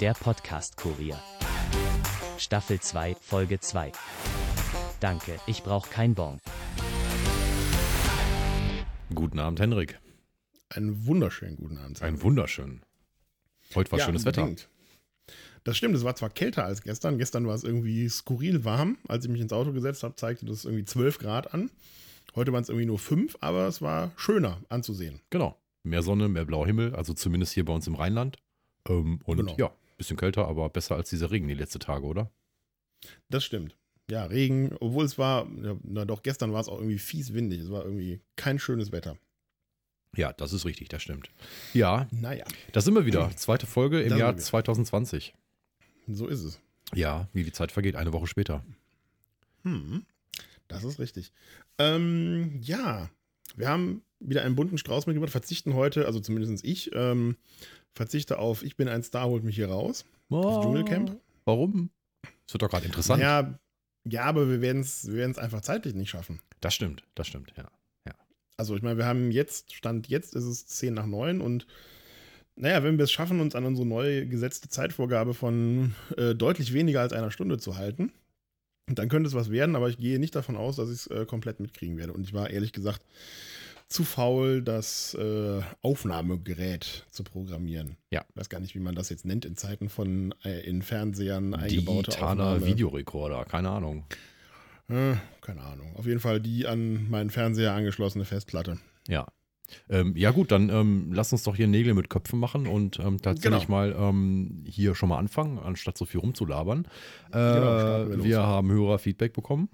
Der Podcast-Kurier. Staffel 2, Folge 2. Danke, ich brauch kein Bon. Guten Abend, Henrik. Einen wunderschönen guten Abend. Ein wunderschön. Heute war Ja, schönes Wetter. unbedingt. Das stimmt, es war zwar kälter als gestern. Gestern war es irgendwie skurril warm. Als ich mich ins Auto gesetzt habe, zeigte das irgendwie 12 Grad an. Heute waren es irgendwie nur 5, aber es war schöner anzusehen. Genau. Mehr Sonne, mehr blauer Himmel, also zumindest hier bei uns im Rheinland. Ähm, und Genau. ja, bisschen kälter, aber besser als dieser Regen die letzten Tage, oder? Das stimmt. Ja, Regen, obwohl es war, na doch, gestern war es auch irgendwie fies windig. Es war irgendwie kein schönes Wetter. Ja, das ist richtig, das stimmt. Ja, Naja, da sind wir wieder. Zweite Folge im Da Jahr wir. 2020. so ist es. Ja, wie die Zeit vergeht, eine Woche später. Hm, das ist richtig. Ähm, ja, wir haben wieder einen bunten Strauß mitgebracht, verzichten heute, also zumindest ich, ähm, verzichte auf Ich bin ein Star, holt mich hier raus. Das Dschungelcamp? Warum? Das wird doch gerade interessant. Ja, ja, aber wir werden es wir werden's einfach zeitlich nicht schaffen. Das stimmt, das stimmt, ja. Also ich meine, wir haben jetzt, Stand jetzt ist es 10 nach 9 und naja, wenn wir es schaffen, uns an unsere neu gesetzte Zeitvorgabe von äh, deutlich weniger als einer Stunde zu halten, dann könnte es was werden, aber ich gehe nicht davon aus, dass ich es äh, komplett mitkriegen werde. Und ich war ehrlich gesagt zu faul, das äh, Aufnahmegerät zu programmieren. Ja. Ich weiß gar nicht, wie man das jetzt nennt in Zeiten von äh, in Fernsehern eingebaute Digitaler Aufnahme. Videorekorder, keine Ahnung. Äh, keine Ahnung. Auf jeden Fall die an meinen Fernseher angeschlossene Festplatte. Ja. Ähm, ja gut, dann ähm, lass uns doch hier Nägel mit Köpfen machen und ähm, tatsächlich Genau. mal ähm, hier schon mal anfangen, anstatt so viel rumzulabern. Äh, Genau, wir wir haben Hörerfeedback bekommen.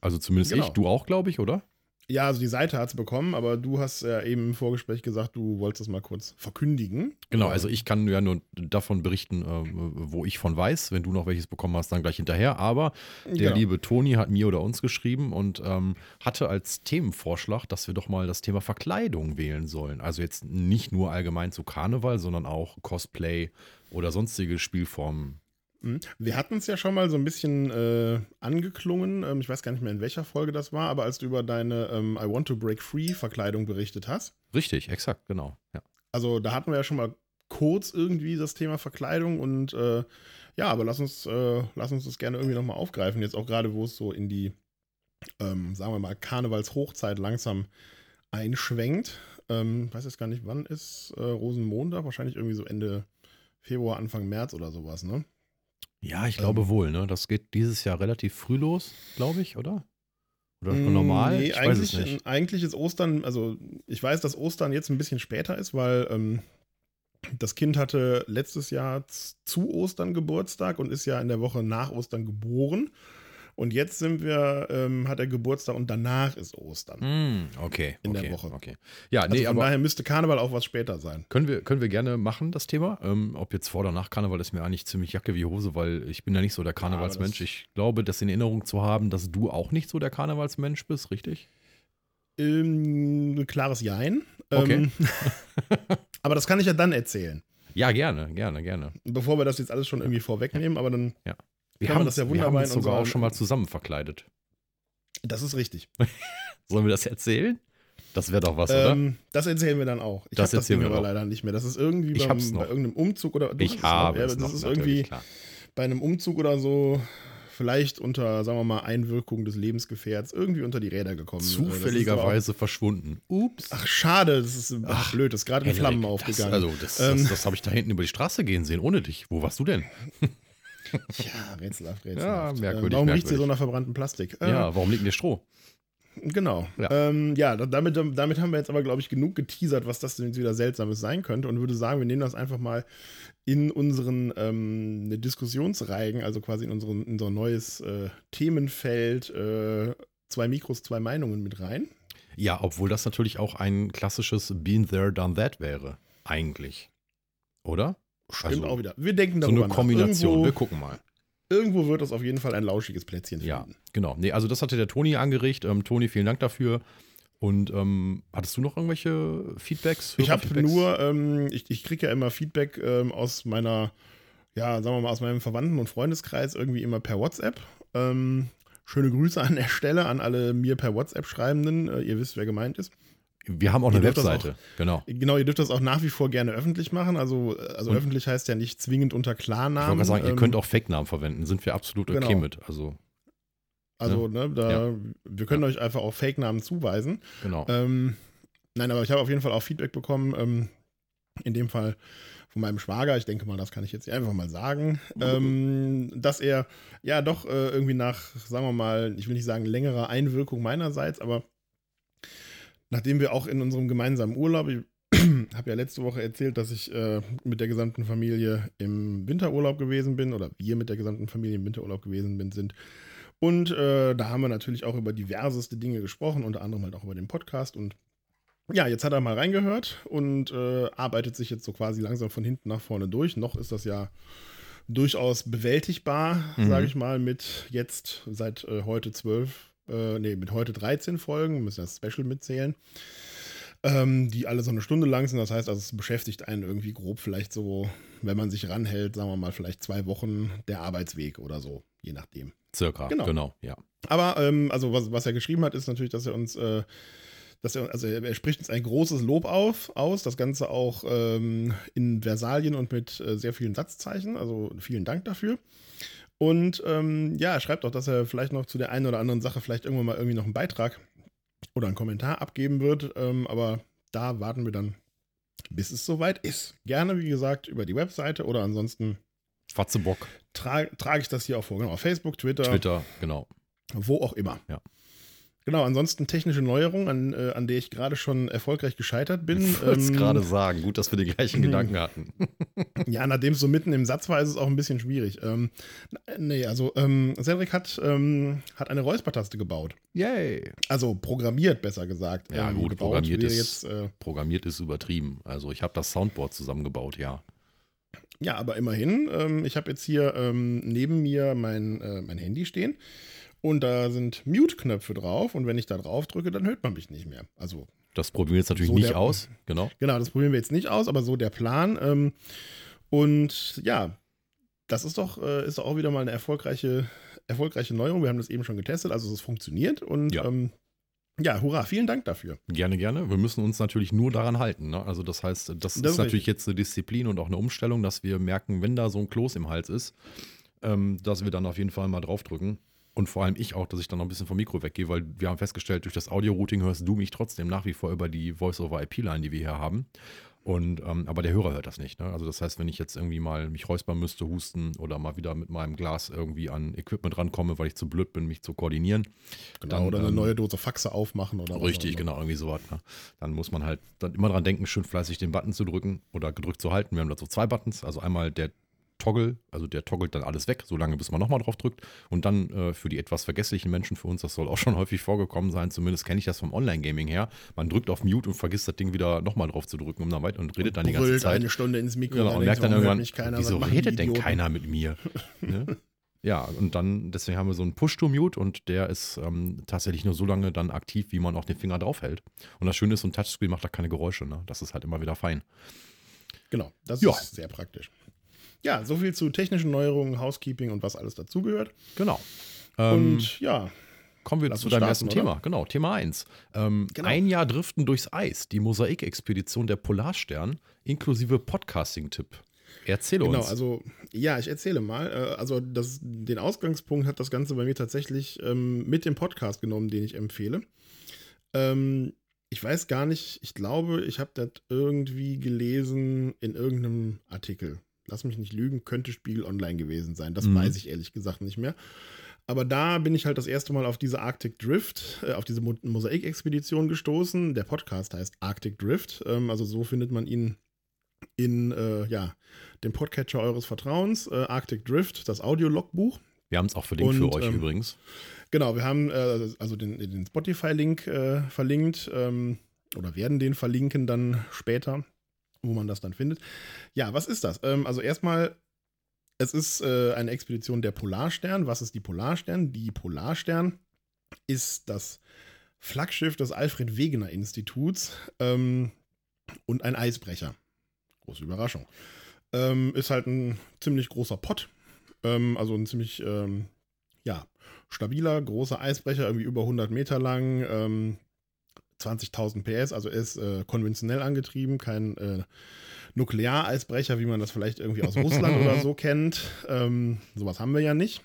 Also zumindest Genau. ich, du auch, glaube ich, oder? Ja, also die Seite hat es bekommen, aber du hast ja eben im Vorgespräch gesagt, du wolltest es mal kurz verkündigen. Genau, also ich kann ja nur davon berichten, äh, wo ich von weiß. Wenn du noch welches bekommen hast, dann gleich hinterher. Aber der Genau. liebe Toni hat mir oder uns geschrieben und ähm, hatte als Themenvorschlag, dass wir doch mal das Thema Verkleidung wählen sollen. Also jetzt nicht nur allgemein zu Karneval, sondern auch Cosplay oder sonstige Spielformen. Mhm. Wir hatten es ja schon mal so ein bisschen äh, angeklungen. Ähm, ich weiß gar nicht mehr, in welcher Folge das war, aber als du über deine ähm, I Want to Break Free Verkleidung berichtet hast. Richtig, exakt, genau. Ja. Also da hatten wir ja schon mal kurz irgendwie das Thema Verkleidung und äh, ja, aber lass uns, äh, lass uns das gerne irgendwie nochmal aufgreifen. Jetzt auch gerade, wo es so in die, ähm, sagen wir mal, Karnevalshochzeit langsam einschwenkt. Ähm, ich weiß jetzt gar nicht, wann ist äh, Rosenmontag? Wahrscheinlich irgendwie so Ende Februar, Anfang März oder sowas, ne? Ja, ich glaube Ähm. wohl, ne? Das geht dieses Jahr relativ früh los, glaube ich, oder? Oder Mm, normal? Nee, ich weiß eigentlich, es nicht. eigentlich ist Ostern, also ich weiß, dass Ostern jetzt ein bisschen später ist, weil ähm, das Kind hatte letztes Jahr zu Ostern Geburtstag und ist ja in der Woche nach Ostern geboren. Und jetzt sind wir, ähm, hat er Geburtstag und danach ist Ostern. Hm, okay, In der okay, Woche. Okay. Ja, Also nee, von aber daher müsste Karneval auch was später sein. können wir, können wir gerne machen, das Thema. Ähm, ob jetzt vor oder nach Karneval ist mir eigentlich ziemlich Jacke wie Hose, weil ich bin ja nicht so der Karnevalsmensch. das- ich glaube, das in Erinnerung zu haben, dass du auch nicht so der Karnevalsmensch bist, richtig? Ähm, klares Jein. Okay. Ähm, aber das kann ich ja dann erzählen, Ja, gerne, gerne, gerne. bevor wir das jetzt alles schon irgendwie vorwegnehmen. Aber dann, Wir haben, das ja wir wunderbar haben in uns sogar auch schon mal zusammen verkleidet. das ist richtig. Sollen wir das erzählen? Das wäre doch was, oder? Ähm, das erzählen wir dann auch. Ich Das habe das erzählen Ding wir aber noch. leider nicht mehr. Das ist irgendwie Ich beim, bei irgendeinem Umzug oder ich habe ja, es das noch, ist irgendwie klar. bei einem Umzug oder so vielleicht unter, sagen wir mal, Einwirkung des Lebensgefährts irgendwie unter die Räder gekommen. Aber Zufälligerweise verschwunden. Ups. Auch, ach, schade, das ist ach, blöd, das ist gerade in Flammen das, aufgegangen. also, das, Ähm. das, das habe ich da hinten über die Straße gehen sehen, ohne dich. Wo warst du denn? ja, rätselhaft, rätselhaft. Ja, merkwürdig, Ähm, warum riecht hier merkwürdig. so nach verbranntem Plastik? Äh, Ja, warum liegt dir Stroh? Genau. Ja. Ähm, ja da- damit, damit haben wir jetzt aber, glaube ich, genug geteasert, was das denn jetzt wieder Seltsames sein könnte und würde sagen, wir nehmen das einfach mal in unseren ähm, Diskussionsreigen, also quasi in, unseren, in unser neues äh, Themenfeld, äh, zwei Mikros, zwei Meinungen mit rein. Ja, obwohl das natürlich auch ein klassisches Been there, done that wäre. Eigentlich. Oder? Stimmt Also, auch wieder. Wir denken So darüber eine Kombination. Nach. Wir Irgendwo, gucken mal. irgendwo wird das auf jeden Fall ein lauschiges Plätzchen Ja, finden. genau. Nee, also das hatte der Toni angeregt. Ähm, Toni, vielen Dank dafür. Und ähm, hattest du noch irgendwelche Feedbacks? Ich habe nur, ähm, ich, ich kriege ja immer Feedback ähm, aus meiner, ja, sagen wir mal, aus meinem Verwandten- und Freundeskreis irgendwie immer per WhatsApp. Ähm, schöne Grüße an der Stelle an alle mir per WhatsApp Schreibenden. Äh, ihr wisst, wer gemeint ist. Wir haben auch Ihr eine Webseite, genau. Genau, ihr dürft das auch nach wie vor gerne öffentlich machen. Also, also Und- öffentlich heißt ja nicht zwingend unter Ich wollte Klarnamen. sagen, ihr Ähm, könnt auch Fake-Namen verwenden, sind wir absolut okay Genau. mit. Also, Also, ne, da, wir können euch einfach auch Fake-Namen zuweisen. genau. Ähm, nein, aber ich habe auf jeden Fall auch Feedback bekommen. Ähm, in dem Fall von meinem Schwager. Ich denke mal, das kann ich jetzt einfach mal sagen. Ähm, dass er ja doch äh, irgendwie nach, sagen wir mal, ich will nicht sagen längerer Einwirkung meinerseits, aber nachdem wir auch in unserem gemeinsamen Urlaub, ich habe ja letzte Woche erzählt, dass ich äh, mit der gesamten Familie im Winterurlaub gewesen bin oder wir mit der gesamten Familie im Winterurlaub gewesen bin, sind. Und äh, da haben wir natürlich auch über diverseste Dinge gesprochen, unter anderem halt auch über den Podcast. Und ja, jetzt hat er mal reingehört und äh, arbeitet sich jetzt so quasi langsam von hinten nach vorne durch. Noch ist das ja durchaus bewältigbar, Mhm. sage ich mal, mit jetzt seit äh, heute zwölf, äh, nee, mit heute 13 Folgen, wir müssen das Special mitzählen, ähm, die alle so eine Stunde lang sind. Das heißt, also es beschäftigt einen irgendwie grob vielleicht so, wenn man sich ranhält, sagen wir mal, vielleicht zwei Wochen der Arbeitsweg oder so, je nachdem. Circa, genau. genau, ja. Aber ähm, also was, was er geschrieben hat, ist natürlich, dass er uns, äh, dass er, also er, er spricht uns ein großes Lob auf, aus, das Ganze auch ähm, in Versalien und mit äh, sehr vielen Satzzeichen. Also vielen Dank dafür. Und ähm, ja, er schreibt auch, dass er vielleicht noch zu der einen oder anderen Sache vielleicht irgendwann mal irgendwie noch einen Beitrag oder einen Kommentar abgeben wird. Ähm, aber da warten wir dann, bis es soweit ist. Gerne, wie gesagt, über die Webseite oder ansonsten Fatzebock, tra trage ich das hier auch vor. Genau, Facebook, Twitter, Twitter, genau. wo auch immer. Ja. Genau, ansonsten technische Neuerung, an, äh, an der ich gerade schon erfolglich gescheitert bin. Ich wollte es Ähm, gerade sagen. Gut, dass wir die gleichen Mhm. Gedanken hatten. Ja, nachdem es so mitten im Satz war, ist es auch ein bisschen schwierig. Ähm, nee, also ähm, Cedric hat, ähm, hat eine Räuspertaste gebaut. Yay. Also programmiert, besser gesagt. Ja, Ähm, gut, gebaut programmiert ist- jetzt, äh, Programmiert ist übertrieben. Also ich habe das Soundboard zusammengebaut, ja. Ja, aber immerhin. Ähm, ich habe jetzt hier ähm, neben mir mein, äh, mein Handy stehen. Und da sind Mute-Knöpfe drauf. Und wenn ich da drauf drücke, dann hört man mich nicht mehr. Also Das probieren wir jetzt natürlich So nicht der- aus. Genau. Genau, das probieren wir jetzt nicht aus, aber so der Plan. Ähm, und ja, das ist doch, äh, ist doch auch wieder mal eine erfolgreiche, erfolgreiche Neuerung. Wir haben das eben schon getestet, also es funktioniert. Und Ja. ähm, ja, hurra, vielen Dank dafür. Gerne, gerne. Wir müssen uns natürlich nur daran halten. Ne? Also das heißt, das, Das ist ist natürlich jetzt eine Disziplin und auch eine Umstellung, dass wir merken, wenn da so ein Kloß im Hals ist, ähm, dass wir dann auf jeden Fall mal draufdrücken. Und vor allem ich auch, dass ich dann noch ein bisschen vom Mikro weggehe, weil wir haben festgestellt, durch das Audio-Routing hörst du mich trotzdem nach wie vor über die Voice-over-IP-Line, die wir hier haben. Und, ähm, aber der Hörer hört das nicht. Ne? Also das heißt, wenn ich jetzt irgendwie mal mich räuspern müsste, husten oder mal wieder mit meinem Glas irgendwie an Equipment rankomme, weil ich zu blöd bin, mich zu koordinieren, Genau, Dann, oder eine ähm, neue Dose Faxe aufmachen oder Richtig, genau, irgendwie sowas. Ne? Dann muss man halt dann immer dran denken, schön fleißig den Button zu drücken oder gedrückt zu halten. Wir haben dazu zwei Buttons. Also einmal der Toggle, also der toggelt dann alles weg, solange bis man nochmal drauf drückt. Und dann äh, für die etwas vergesslichen Menschen für uns, das soll auch schon häufig vorgekommen sein, zumindest kenne ich das vom Online-Gaming her. Man drückt auf Mute und vergisst das Ding wieder nochmal drauf zu drücken, um dann weiter und redet dann die ganze Zeit. eine Stunde ins Mikro Genau, und merkt dann hört irgendwann, keiner, wieso redet denn keiner mit mir? ne? Ja, und dann, deswegen haben wir so einen Push-to-Mute und der ist ähm, tatsächlich nur so lange dann aktiv, wie man auch den Finger draufhält. Und das Schöne ist, so ein Touchscreen macht da keine Geräusche. Ne? Das ist halt immer wieder fein. Genau, das Ja. ist sehr praktisch. Ja, so viel zu technischen Neuerungen, Housekeeping und was alles dazugehört. Genau. Ähm, Und ja, kommen wir zu deinem starten, ersten oder? Thema. Genau, Thema 1. Ähm, Genau. Ein Jahr Driften durchs Eis, die Mosaikexpedition der Polarstern, inklusive Podcasting-Tipp. Erzähle Genau, uns. also ja, ich erzähle mal. Äh, Also das, den Ausgangspunkt hat das Ganze bei mir tatsächlich ähm, mit dem Podcast genommen, den ich empfehle. Ähm, ich weiß gar nicht, ich glaube, ich habe das irgendwie gelesen in irgendeinem Artikel. Lass mich nicht lügen, könnte Spiegel Online gewesen sein. Das Mhm. weiß ich ehrlich gesagt nicht mehr. Aber da bin ich halt das erste Mal auf diese Arctic Drift, äh, auf diese Mo Mosaik-Expedition gestoßen. Der Podcast heißt Arctic Drift. Ähm, also so findet man ihn in äh, ja, dem Podcatcher eures Vertrauens, äh, Arctic Drift, das Audio-Logbuch. wir haben es auch verlinkt für und, euch ähm, übrigens. Genau, wir haben äh, also den, den Spotify-Link äh, verlinkt ähm, oder werden den verlinken dann später, wo man das dann findet. Ja, was ist das? Ähm, also erstmal, es ist äh, eine Expedition der Polarstern. Was ist die Polarstern? Die Polarstern ist das Flaggschiff des Alfred Wegener Instituts ähm, und ein Eisbrecher. Große Überraschung. Ähm, ist halt ein ziemlich großer Pott. Ähm, also ein ziemlich, ähm, ja, stabiler, großer Eisbrecher, irgendwie über 100 Meter lang. Ähm, 20.000 PS, also ist äh, konventionell angetrieben, kein äh, Nukleareisbrecher, wie man das vielleicht irgendwie aus Russland oder so kennt. Ähm, sowas haben wir ja nicht,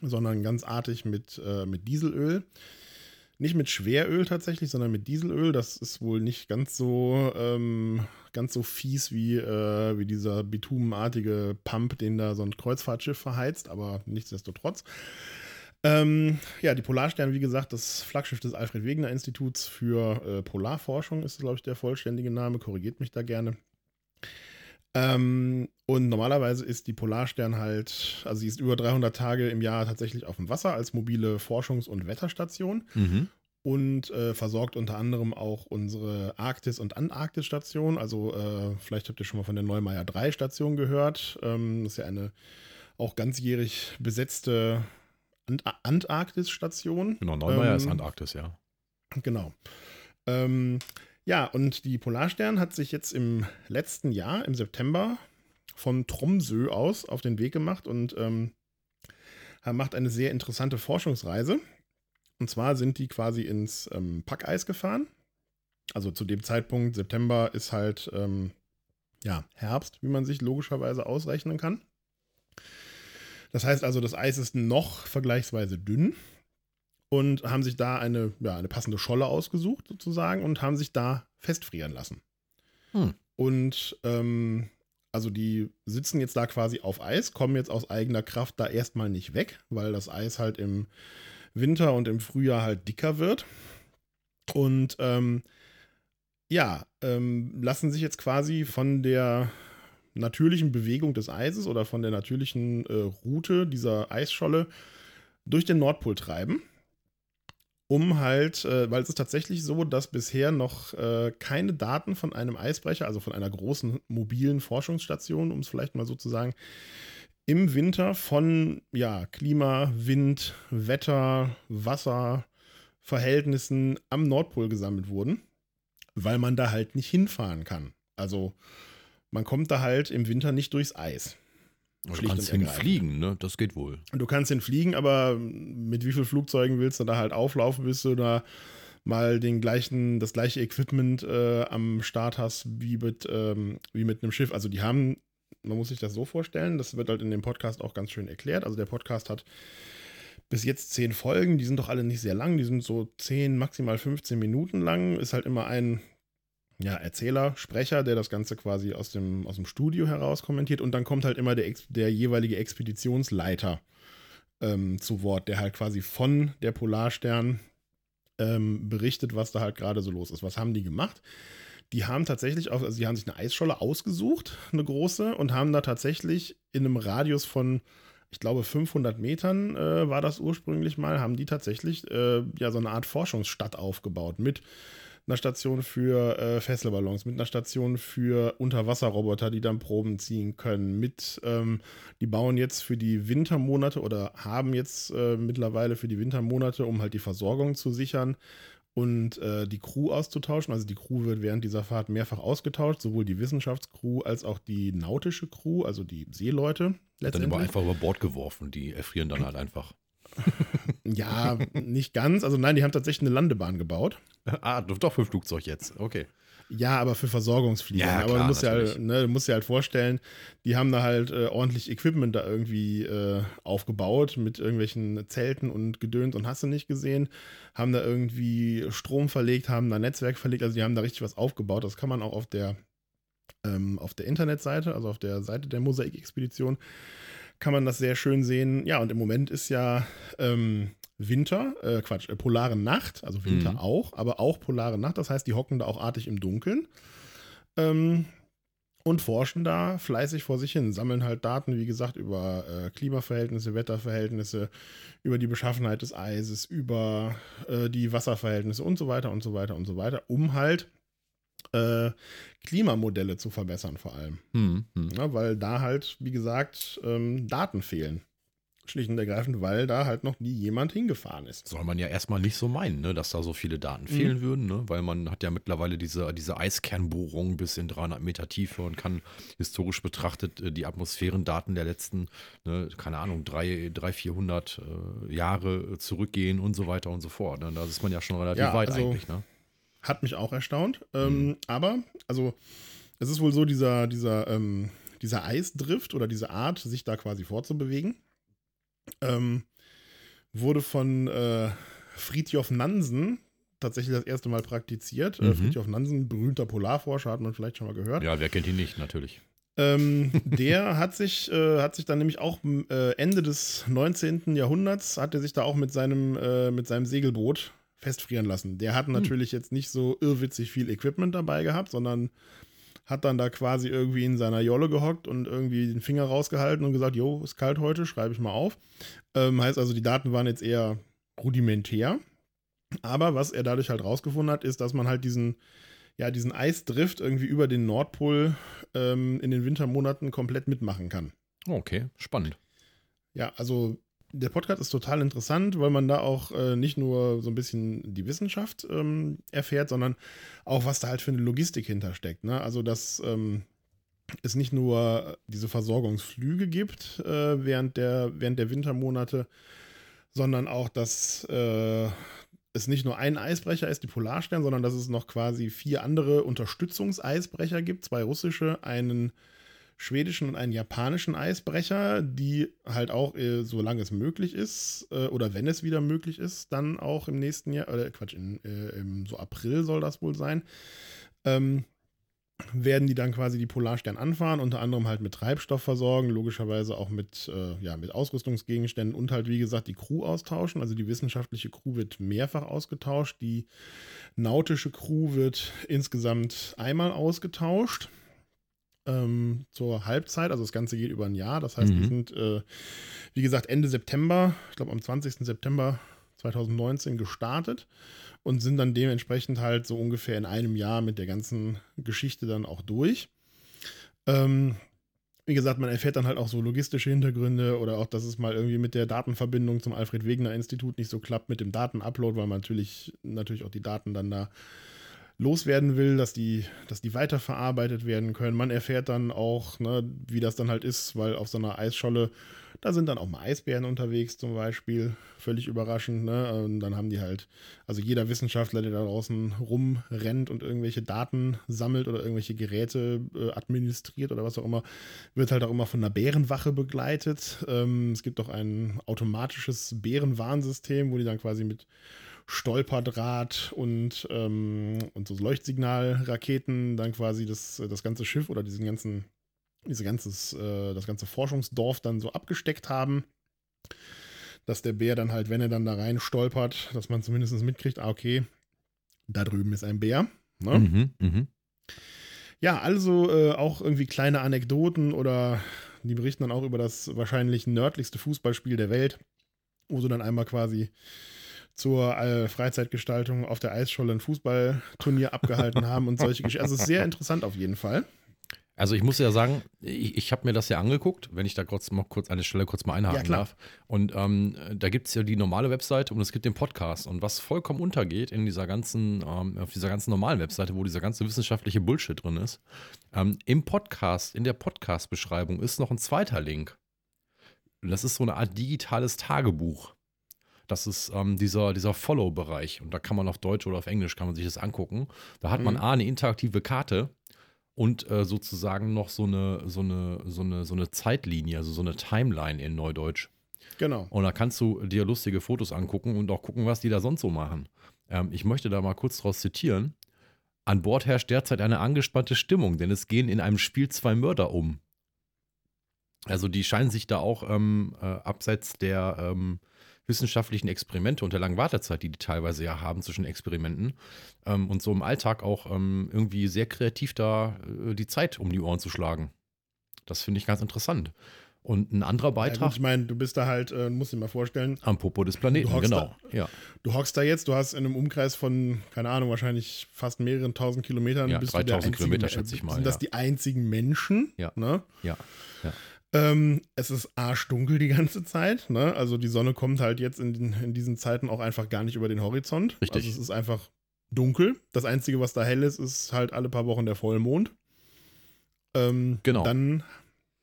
sondern ganz artig mit, äh, mit Dieselöl. Nicht mit Schweröl tatsächlich, sondern mit Dieselöl. Das ist wohl nicht ganz so, ähm, ganz so fies wie, äh, wie dieser bitumenartige Pump, den da so ein Kreuzfahrtschiff verheizt, aber nichtsdestotrotz. Ähm, ja, die Polarstern, wie gesagt, das Flaggschiff des Alfred Wegener Instituts für äh, Polarforschung ist, glaube ich, der vollständige Name. Korrigiert mich da gerne. Ähm, und normalerweise ist die Polarstern halt, also sie ist über 300 Tage im Jahr tatsächlich auf dem Wasser als mobile Forschungs- und Wetterstation Mhm. und äh, versorgt unter anderem auch unsere Arktis- und Antarktisstation. Also äh, vielleicht habt ihr schon mal von der Neumeier 3 Station gehört. Ähm, das ist ja eine auch ganzjährig besetzte Ant Antarktis-Station. Genau, Neumeier ist Ähm, Antarktis, ja. Genau. Ähm, ja, und die Polarstern hat sich jetzt im letzten Jahr, im September, von Tromsø aus auf den Weg gemacht und ähm, macht eine sehr interessante Forschungsreise. Und zwar sind die quasi ins ähm, Packeis gefahren. Also zu dem Zeitpunkt, September ist halt ähm, ja, Herbst, wie man sich logischerweise ausrechnen kann. Das heißt also, das Eis ist noch vergleichsweise dünn und haben sich da eine, ja, eine passende Scholle ausgesucht, sozusagen, und haben sich da festfrieren lassen. Hm. Und ähm, also die sitzen jetzt da quasi auf Eis, kommen jetzt aus eigener Kraft da erstmal nicht weg, weil das Eis halt im Winter und im Frühjahr halt dicker wird. Und ähm, ja, ähm, lassen sich jetzt quasi von der natürlichen Bewegung des Eises oder von der natürlichen äh, Route dieser Eisscholle durch den Nordpol treiben um halt, äh, weil es ist tatsächlich so, dass bisher noch äh, keine Daten von einem Eisbrecher, also von einer großen mobilen Forschungsstation, um es vielleicht mal so zu sagen, im Winter von ja, Klima, Wind, Wetter, Wasser, Verhältnissen am Nordpol gesammelt wurden, weil man da halt nicht hinfahren kann. Also man kommt da halt im Winter nicht durchs Eis. Du kannst ergreifend. hinfliegen, ne? Das geht wohl. Du kannst hinfliegen, aber mit wie vielen Flugzeugen willst du da halt auflaufen, bis du da mal den gleichen, das gleiche Equipment äh, am Start hast wie mit, ähm, wie mit einem Schiff. Also die haben, man muss sich das so vorstellen, das wird halt in dem Podcast auch ganz schön erklärt. Also der Podcast hat bis jetzt zehn Folgen, die sind doch alle nicht sehr lang, die sind so 10, maximal 15 Minuten lang. Ist halt immer ein ja, Erzähler, Sprecher, der das Ganze quasi aus dem, aus dem Studio heraus kommentiert und dann kommt halt immer der, der jeweilige Expeditionsleiter ähm, zu Wort, der halt quasi von der Polarstern ähm, berichtet, was da halt gerade so los ist. Was haben die gemacht? Die haben tatsächlich auch, also die haben sich eine Eisscholle ausgesucht, eine große, und haben da tatsächlich in einem Radius von, ich glaube, 500 Metern äh, war das ursprünglich mal, haben die tatsächlich äh, ja so eine Art Forschungsstadt aufgebaut mit einer Station für äh, Fesselballons, mit einer Station für Unterwasserroboter, die dann Proben ziehen können, mit, ähm, die bauen jetzt für die Wintermonate oder haben jetzt äh, mittlerweile für die Wintermonate, um halt die Versorgung zu sichern und äh, die Crew auszutauschen. Also die Crew wird während dieser Fahrt mehrfach ausgetauscht, sowohl die Wissenschaftscrew als auch die nautische Crew, also die Seeleute Dann aber einfach über Bord geworfen. Die erfrieren dann halt einfach. Ja, nicht ganz. Also nein, die haben tatsächlich eine Landebahn gebaut. ah, doch für Flugzeug jetzt. Okay. Ja, aber für Versorgungsflieger. Ja, aber klar, du musst, ja, natürlich. halt, ne, du musst dir halt vorstellen, die haben da halt äh, ordentlich Equipment da irgendwie äh, aufgebaut mit irgendwelchen Zelten und Gedöns und hast du nicht gesehen. Haben da irgendwie Strom verlegt, haben da Netzwerk verlegt. Also die haben da richtig was aufgebaut. Das kann man auch auf der, ähm, auf der Internetseite, also auf der Seite der Mosaik-Expedition, kann man das sehr schön sehen. Ja, und im Moment ist ja ähm, Winter, äh, Quatsch, äh, polare Nacht, also Winter Mhm. auch, aber auch polare Nacht. Das heißt, die hocken da auch artig im Dunkeln ähm, und forschen da fleißig vor sich hin, sammeln halt Daten, wie gesagt, über äh, Klimaverhältnisse, Wetterverhältnisse, über die Beschaffenheit des Eises, über äh, die Wasserverhältnisse und so weiter und so weiter und so weiter, um halt äh, Klimamodelle zu verbessern vor allem. Hm, hm. Ja, weil da halt, wie gesagt, ähm, Daten fehlen. Schlicht und ergreifend, weil da halt noch nie jemand hingefahren ist. Soll man ja erstmal nicht so meinen, ne, dass da so viele Daten fehlen würden, ne? weil man hat ja mittlerweile diese, diese Eiskernbohrung bis in 300 Meter Tiefe und kann historisch betrachtet äh, die Atmosphärendaten der letzten, ne, keine Ahnung, drei, drei 400 äh, Jahre zurückgehen und so weiter und so fort. Ne? Da ist man ja schon relativ Ja, weit also- eigentlich. Ne? Hat mich auch erstaunt. Ähm, mhm. Aber, also, es ist wohl so, dieser, dieser, ähm, dieser Eisdrift oder diese Art, sich da quasi vorzubewegen, ähm, wurde von äh, Fridtjof Nansen tatsächlich das erste Mal praktiziert. Äh, mhm. Fridtjof Nansen, berühmter Polarforscher, hat man vielleicht schon mal gehört. Ja, wer kennt ihn nicht, natürlich. Ähm, der hat sich, äh, hat sich dann nämlich auch äh, Ende des 19. Jahrhunderts, hat er sich da auch mit seinem, äh, mit seinem Segelboot festfrieren lassen. Der hat hm. natürlich jetzt nicht so irrwitzig viel Equipment dabei gehabt, sondern hat dann da quasi irgendwie in seiner Jolle gehockt und irgendwie den Finger rausgehalten und gesagt, jo, ist kalt heute, schreibe ich mal auf. Ähm, heißt also, die Daten waren jetzt eher rudimentär. Aber was er dadurch halt rausgefunden hat, ist, dass man halt diesen, ja, diesen Eisdrift irgendwie über den Nordpol ähm, in den Wintermonaten komplett mitmachen kann. Okay, spannend. Ja, also der Podcast ist total interessant, weil man da auch äh, nicht nur so ein bisschen die Wissenschaft ähm, erfährt, sondern auch, was da halt für eine Logistik hintersteckt. Ne? Also, dass ähm, es nicht nur diese Versorgungsflüge gibt äh, während, der, während der Wintermonate, sondern auch, dass äh, es nicht nur ein Eisbrecher ist, die Polarstern, sondern dass es noch quasi vier andere Unterstützungseisbrecher gibt, zwei russische, einen schwedischen und einen japanischen Eisbrecher, die halt auch, äh, solange es möglich ist, äh, oder wenn es wieder möglich ist, dann auch im nächsten Jahr, oder Quatsch, in, äh, im so April soll das wohl sein, ähm, werden die dann quasi die Polarstern anfahren, unter anderem halt mit Treibstoff versorgen, logischerweise auch mit, äh, ja, mit Ausrüstungsgegenständen und halt, wie gesagt, die Crew austauschen. Also die wissenschaftliche Crew wird mehrfach ausgetauscht, die nautische Crew wird insgesamt einmal ausgetauscht. Ähm, zur Halbzeit, also das Ganze geht über ein Jahr. Das heißt, mhm. wir sind, äh, wie gesagt, Ende September, ich glaube am 20. September 2019 gestartet und sind dann dementsprechend halt so ungefähr in einem Jahr mit der ganzen Geschichte dann auch durch. Ähm, wie gesagt, man erfährt dann halt auch so logistische Hintergründe oder auch, dass es mal irgendwie mit der Datenverbindung zum Alfred Wegener Institut nicht so klappt mit dem Datenupload, weil man natürlich, natürlich auch die Daten dann da loswerden will, dass die, dass die weiterverarbeitet werden können. Man erfährt dann auch, ne, wie das dann halt ist, weil auf so einer Eisscholle da sind dann auch mal Eisbären unterwegs zum Beispiel, völlig überraschend. Ne? Und dann haben die halt, also jeder Wissenschaftler, der da draußen rumrennt und irgendwelche Daten sammelt oder irgendwelche Geräte äh, administriert oder was auch immer, wird halt auch immer von einer Bärenwache begleitet. Ähm, es gibt auch ein automatisches Bärenwarnsystem, wo die dann quasi mit Stolperdraht und, ähm, und so Leuchtsignalraketen dann quasi das, das ganze Schiff oder diesen ganzen diese ganzes, äh, das ganze Forschungsdorf dann so abgesteckt haben. Dass der Bär dann halt, wenn er dann da rein stolpert, dass man zumindest mitkriegt, ah, okay, da drüben ist ein Bär. Ne? Mhm, mh. Ja, also äh, auch irgendwie kleine Anekdoten oder die berichten dann auch über das wahrscheinlich nördlichste Fußballspiel der Welt, wo sie dann einmal quasi zur äh, Freizeitgestaltung auf der Eisscholle ein Fußballturnier abgehalten haben und solche Geschichten. Also sehr interessant auf jeden Fall. Also ich muss ja sagen, ich, ich habe mir das ja angeguckt, wenn ich da kurz mal kurz eine Stelle kurz mal einhaken ja, darf. Und ähm, da gibt es ja die normale Webseite und es gibt den Podcast. Und was vollkommen untergeht in dieser ganzen, ähm, auf dieser ganzen normalen Webseite, wo dieser ganze wissenschaftliche Bullshit drin ist, ähm, im Podcast, in der Podcast-Beschreibung ist noch ein zweiter Link. Das ist so eine Art digitales Tagebuch. Das ist ähm, dieser, dieser Follow-Bereich. Und da kann man auf Deutsch oder auf Englisch kann man sich das angucken. Da hat man mhm. A, eine interaktive Karte und äh, sozusagen noch so eine, so, eine, so, eine, so eine Zeitlinie, also so eine Timeline in Neudeutsch. Genau. Und da kannst du dir lustige Fotos angucken und auch gucken, was die da sonst so machen. Ähm, ich möchte da mal kurz draus zitieren. An Bord herrscht derzeit eine angespannte Stimmung, denn es gehen in einem Spiel zwei Mörder um. Also die scheinen sich da auch ähm, äh, abseits der ähm, wissenschaftlichen Experimente und der langen Wartezeit, die die teilweise ja haben zwischen Experimenten ähm, und so im Alltag auch ähm, irgendwie sehr kreativ da äh, die Zeit um die Ohren zu schlagen. Das finde ich ganz interessant. Und ein anderer Beitrag. Ja, gut, ich meine, du bist da halt, äh, musst dir mal vorstellen. Am Popo des Planeten, genau. Da, ja. Du hockst da jetzt, du hast in einem Umkreis von, keine Ahnung, wahrscheinlich fast mehreren tausend Kilometern. Ja, 3000 Kilometer, schätze ich mal. Sind das die einzigen Menschen? Ja. Ne? Ja. ja. Ähm, es ist arschdunkel die ganze Zeit. Ne? Also die Sonne kommt halt jetzt in, in diesen Zeiten auch einfach gar nicht über den Horizont. Richtig. Also es ist einfach dunkel. Das Einzige, was da hell ist, ist halt alle paar Wochen der Vollmond. Ähm, genau. Dann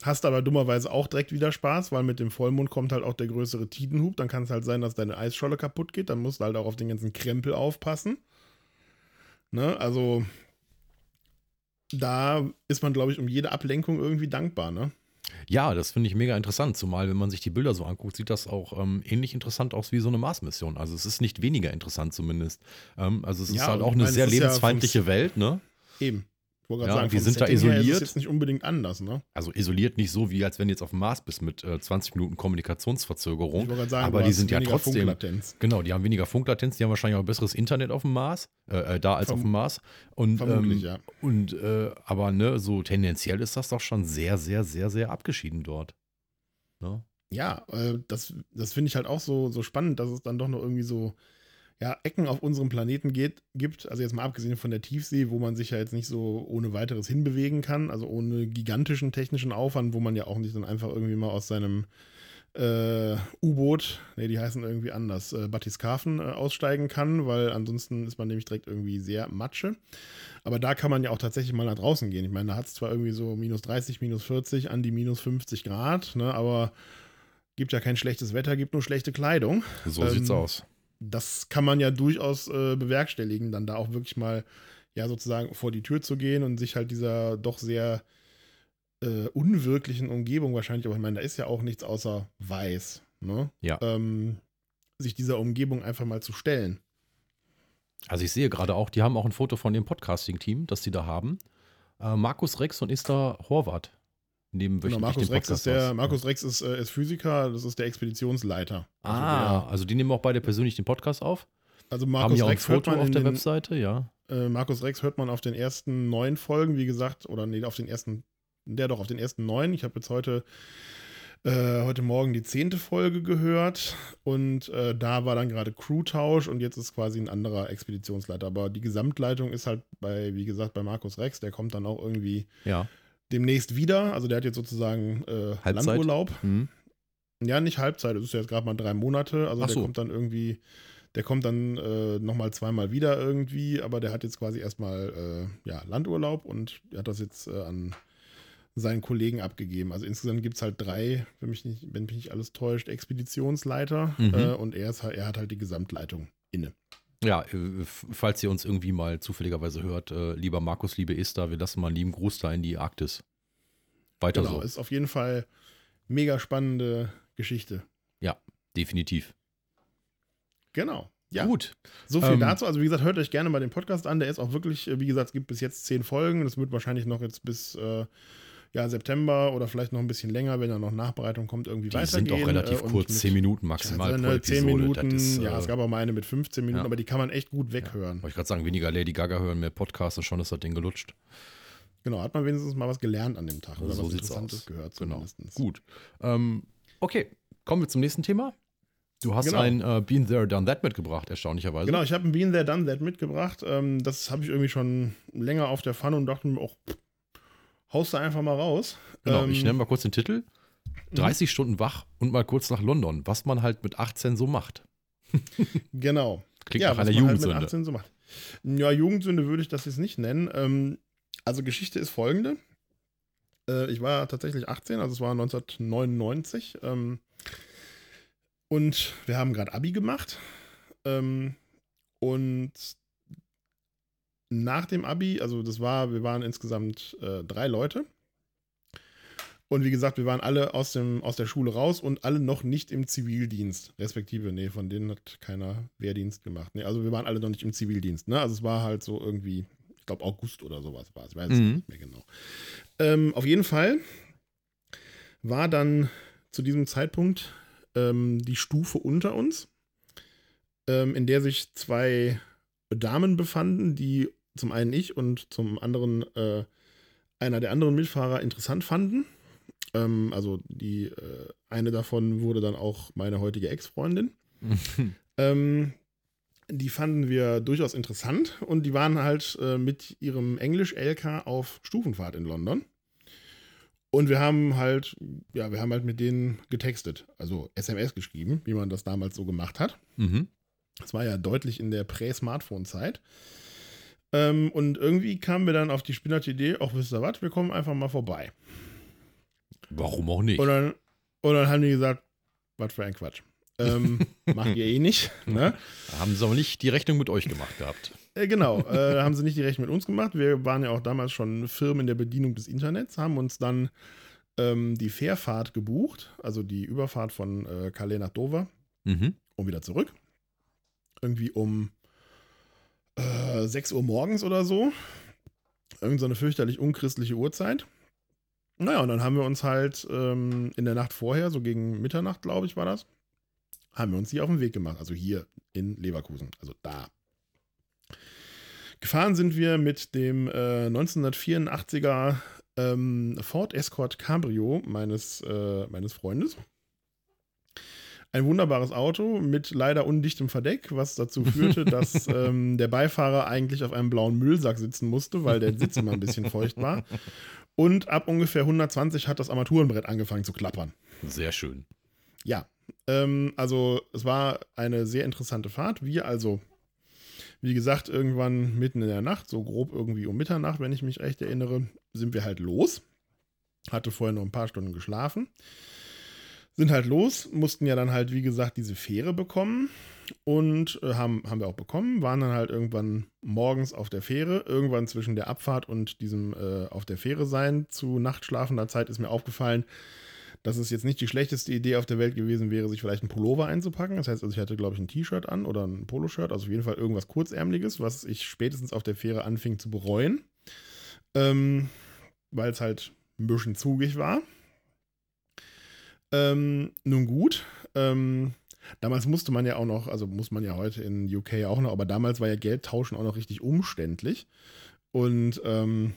hast du aber dummerweise auch direkt wieder Spaß, weil mit dem Vollmond kommt halt auch der größere Tidenhub. Dann kann es halt sein, dass deine Eisscholle kaputt geht. Dann musst du halt auch auf den ganzen Krempel aufpassen. Ne? Also da ist man, glaube ich, um jede Ablenkung irgendwie dankbar, ne? Ja, das finde ich mega interessant, zumal wenn man sich die Bilder so anguckt, sieht das auch ähm, ähnlich interessant aus wie so eine Mars-Mission. Also es ist nicht weniger interessant zumindest. Ähm, also es ist Ja, halt und auch eine meine, sehr ist ja lebensfeindliche Welt, ne? Eben. Ich wollte Ja, gerade und die vom sind da Setting her ist isoliert. jetzt nicht unbedingt anders, ne? Also isoliert nicht so, wie als wenn du jetzt auf dem Mars bist mit äh, 20 Minuten Kommunikationsverzögerung. Ich sagen, aber die sind ja trotzdem. Funklatenz. Genau, die haben weniger Funklatenz, die haben wahrscheinlich auch besseres Internet auf dem Mars, äh, äh, da als Verm- auf dem Mars. Und, Vermutlich, ähm, ja. Und äh, aber ne, so tendenziell ist das doch schon sehr, sehr, sehr, sehr abgeschieden dort. Ne? Ja, äh, das, das finde ich halt auch so, so spannend, dass es dann doch noch irgendwie so ja, Ecken auf unserem Planeten geht, gibt. Also jetzt mal abgesehen von der Tiefsee, wo man sich ja jetzt nicht so ohne weiteres hinbewegen kann, also ohne gigantischen technischen Aufwand, wo man ja auch nicht dann einfach irgendwie mal aus seinem äh, U-Boot, nee, die heißen irgendwie anders, äh, Batiscafen äh, aussteigen kann, weil ansonsten ist man nämlich direkt irgendwie sehr Matsche. Aber da kann man ja auch tatsächlich mal nach draußen gehen. Ich meine, da hat es zwar irgendwie so minus 30, minus 40 an die minus 50 Grad, ne, aber gibt ja kein schlechtes Wetter, gibt nur schlechte Kleidung. So Ähm, sieht's aus. Das kann man ja durchaus äh, bewerkstelligen, dann da auch wirklich mal ja sozusagen vor die Tür zu gehen und sich halt dieser doch sehr äh, unwirklichen Umgebung wahrscheinlich, aber ich meine, da ist ja auch nichts außer weiß, ne? Ja. Ähm, sich dieser Umgebung einfach mal zu stellen. Also ich sehe gerade auch, die haben auch ein Foto von dem Podcasting-Team, das die da haben. Äh, Markus Rex und Esther Horvath nehmen Genau, Markus Rex ist der, aus. Markus Rex ist, äh, ist Physiker, das ist der Expeditionsleiter. Also Ah, der- also die nehmen auch beide persönlich den Podcast auf. Also Markus Rex hört man auf der den, Webseite, ja. äh, Markus Rex hört man auf den ersten neun Folgen, wie gesagt, oder nee, auf den ersten, der doch auf den ersten neun. Ich habe jetzt heute, äh, heute Morgen die zehnte Folge gehört und äh, da war dann gerade Crewtausch und jetzt ist quasi ein anderer Expeditionsleiter. Aber die Gesamtleitung ist halt bei, wie gesagt, bei Markus Rex, der kommt dann auch irgendwie Ja. Demnächst wieder. Also der hat jetzt sozusagen äh? Landurlaub. Hm. Ja, nicht Halbzeit, das ist ja jetzt gerade mal drei Monate. Also Ach der so. kommt dann irgendwie, der kommt dann äh, nochmal zweimal wieder irgendwie, aber der hat jetzt quasi erstmal äh, ja, Landurlaub und er hat das jetzt äh, an seinen Kollegen abgegeben. Also insgesamt gibt es halt drei, wenn mich nicht, wenn mich nicht alles täuscht, Expeditionsleiter Mhm. äh, und er, ist, halt- er hat halt die Gesamtleitung inne. Ja, äh, falls ihr uns irgendwie mal zufälligerweise hört, äh, lieber Markus, liebe Esther, wir lassen mal einen lieben Gruß da in die Arktis. Weiter Genau, so. ist auf jeden Fall mega spannende Geschichte. Definitiv. Genau. Ja, Gut. So viel Ähm, dazu. Also wie gesagt, hört euch gerne mal den Podcast an. Der ist auch wirklich, äh, wie gesagt, es gibt bis jetzt zehn Folgen. Das wird wahrscheinlich noch jetzt bis äh, ja, September oder vielleicht noch ein bisschen länger, wenn da noch Nachbereitung kommt, irgendwie Die weitergehen. sind auch relativ äh, und kurz, mit- 10 Minuten maximal also, pro ne, 10 Episode. Minuten, ist, ja, äh, es gab auch mal eine mit 15 Minuten, ja. aber die kann man echt gut weghören. wollte ich gerade sagen, weniger Lady Gaga hören, mehr Podcasts und schon ist das Ding gelutscht. Genau, hat man wenigstens mal was gelernt an dem Tag oder So was Interessantes aus. gehört Genau. zumindest. Gut. Ähm, okay, kommen wir zum nächsten Thema. Du hast Genau. ein äh, Been There, Done That mitgebracht, erstaunlicherweise. Genau, ich habe ein Bean There Done That mitgebracht. Ähm, das habe ich irgendwie schon länger auf der Pfanne und dachte mir auch, pff, haust du einfach mal raus. Genau, Ähm, ich nenne mal kurz den Titel. Mhm. 30 Stunden wach und mal kurz nach London, was man halt mit 18 so macht. Genau. Klingt ja, nach einer man halt mit Jugendsünde. 18 so macht. Ja, Jugendsünde würde ich das jetzt nicht nennen. Ähm, also Geschichte ist folgende. Äh, ich war tatsächlich 18, also es war 1999. Ähm, und wir haben gerade Abi gemacht. Ähm, und nach dem Abi, also das war, wir waren insgesamt äh, drei Leute. Und wie gesagt, wir waren alle aus, dem, aus der Schule raus und alle noch nicht im Zivildienst. Respektive, nee, von denen hat keiner Wehrdienst gemacht. Nee, also wir waren alle noch nicht im Zivildienst. Ne? Also es war halt so irgendwie, ich glaube August oder sowas war es. Ich weiß es Mhm. nicht mehr genau. Ähm, auf jeden Fall war dann zu diesem Zeitpunkt ähm, die Stufe unter uns, ähm, in der sich zwei Damen befanden, die zum einen ich und zum anderen äh, einer der anderen Mitfahrer interessant fanden. Ähm, also die äh, eine davon wurde dann auch meine heutige Ex-Freundin. Ähm, die fanden wir durchaus interessant und die waren halt äh, mit ihrem Englisch-LK auf Stufenfahrt in London. Und wir haben halt, ja, wir haben halt mit denen getextet, also SMS geschrieben, wie man das damals so gemacht hat. mhm. Das war ja deutlich in der Prä-Smartphone-Zeit. Ähm, und irgendwie kamen wir dann auf die spinnerte Idee, auch wisst ihr was, wir kommen einfach mal vorbei. Warum auch nicht? Und dann, und dann haben die gesagt, was für ein Quatsch. Ähm, machen wir eh nicht. Ne? Haben sie aber nicht die Rechnung mit euch gemacht gehabt. Äh, genau, äh, haben sie nicht direkt mit uns gemacht. Wir waren ja auch damals schon Firmen in der Bedienung des Internets, haben uns dann ähm, die Fährfahrt gebucht, also die Überfahrt von äh, Calais nach Dover Mhm. und wieder zurück. Irgendwie um äh, 6 Uhr morgens oder so. Irgend so eine fürchterlich unchristliche Uhrzeit. Naja, und dann haben wir uns halt ähm, in der Nacht vorher, so gegen Mitternacht, glaube ich, war das, haben wir uns hier auf den Weg gemacht. Also hier in Leverkusen, also da. Gefahren sind wir mit dem äh, 1984er ähm, Ford Escort Cabrio meines, äh, meines Freundes. Ein wunderbares Auto mit leider undichtem Verdeck, was dazu führte, dass ähm, der Beifahrer eigentlich auf einem blauen Müllsack sitzen musste, weil der Sitz immer ein bisschen feucht war. Und ab ungefähr 120 hat das Armaturenbrett angefangen zu klappern. Sehr schön. Ja, ähm, also es war eine sehr interessante Fahrt. Wir also, wie gesagt, irgendwann mitten in der Nacht, so grob irgendwie um Mitternacht, wenn ich mich recht erinnere, sind wir halt los. Hatte vorher noch ein paar Stunden geschlafen. Sind halt los, mussten ja dann halt, wie gesagt, diese Fähre bekommen. Und äh, haben, haben wir auch bekommen, waren dann halt irgendwann morgens auf der Fähre. Irgendwann zwischen der Abfahrt und diesem äh, auf der Fähre sein zu nachtschlafender Zeit ist mir aufgefallen, dass es jetzt nicht die schlechteste Idee auf der Welt gewesen wäre, sich vielleicht einen Pullover einzupacken. Das heißt, also ich hatte, glaube ich, ein T-Shirt an oder ein Poloshirt, also auf jeden Fall irgendwas Kurzärmliches, was ich spätestens auf der Fähre anfing zu bereuen. Ähm, weil es halt ein bisschen zugig war. Ähm, nun gut, ähm, damals musste man ja auch noch, also muss man ja heute in UK auch noch, aber damals war ja Geldtauschen auch noch richtig umständlich. Und ähm,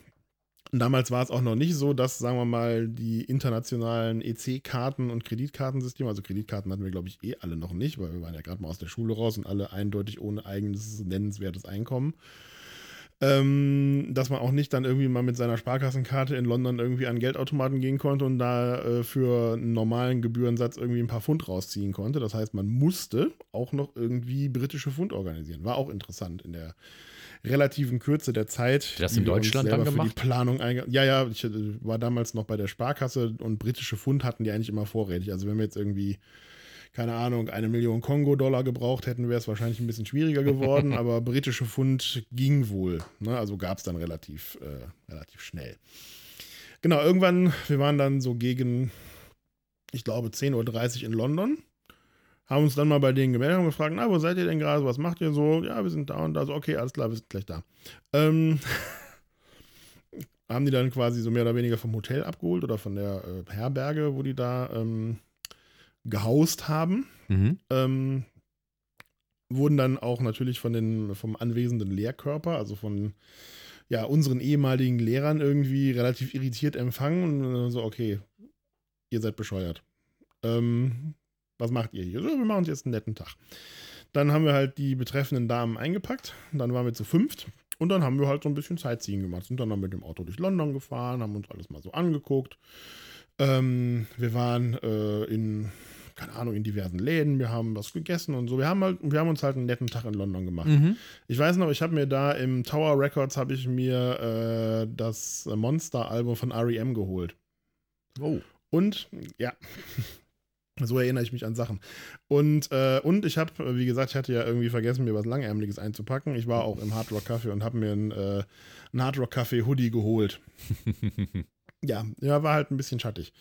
damals war es auch noch nicht so, dass, sagen wir mal, die internationalen EC-Karten und Kreditkartensysteme, also Kreditkarten hatten wir, glaube ich, eh alle noch nicht, weil wir waren ja gerade mal aus der Schule raus und alle eindeutig ohne eigenes nennenswertes Einkommen. Ähm, dass man auch nicht dann irgendwie mal mit seiner Sparkassenkarte in London irgendwie an Geldautomaten gehen konnte und da äh, für einen normalen Gebührensatz irgendwie ein paar Pfund rausziehen konnte. Das heißt, man musste auch noch irgendwie britische Pfund organisieren. War auch interessant in der relativen Kürze der Zeit. das in Deutschland dann für die gemacht? Planung Ja, ja, ich äh, war damals noch bei der Sparkasse und britische Pfund hatten die eigentlich immer vorrätig. Also wenn wir jetzt irgendwie keine Ahnung, eine Million Kongo-Dollar gebraucht hätten, wäre es wahrscheinlich ein bisschen schwieriger geworden, aber britische Pfund ging wohl. Ne? Also gab es dann relativ, äh, relativ schnell. Genau, irgendwann, wir waren dann so gegen, ich glaube, 10.30 Uhr in London. Haben uns dann mal bei denen gemeldet und gefragt, na, wo seid ihr denn gerade? Was macht ihr so? Ja, wir sind da und da. So, okay, alles klar, wir sind gleich da. Ähm, haben die dann quasi so mehr oder weniger vom Hotel abgeholt oder von der äh, Herberge, wo die da ähm, gehaust haben. Mhm. Ähm, wurden dann auch natürlich von den, vom anwesenden Lehrkörper, also von ja, unseren ehemaligen Lehrern irgendwie relativ irritiert empfangen und so, okay, ihr seid bescheuert. Ähm, was macht ihr hier? So, wir machen uns jetzt einen netten Tag. Dann haben wir halt die betreffenden Damen eingepackt. Dann waren wir zu fünft. Und dann haben wir halt so ein bisschen Sightseeing gemacht. Sind dann, dann mit dem Auto durch London gefahren, haben uns alles mal so angeguckt. Ähm, wir waren äh, in, keine Ahnung, in diversen Läden. Wir haben was gegessen und so. Wir haben, halt, wir haben uns halt einen netten Tag in London gemacht. Mhm. Ich weiß noch, ich habe mir da im Tower Records habe ich mir äh, das Monster-Album von REM geholt. Oh. Und ja, so erinnere ich mich an Sachen. Und, äh, und ich habe, wie gesagt, ich hatte ja irgendwie vergessen, mir was Langärmliches einzupacken. Ich war auch im Hard Rock Café und habe mir einen, äh, einen Hard Rock Café Hoodie geholt. Ja, ja, war halt ein bisschen schattig.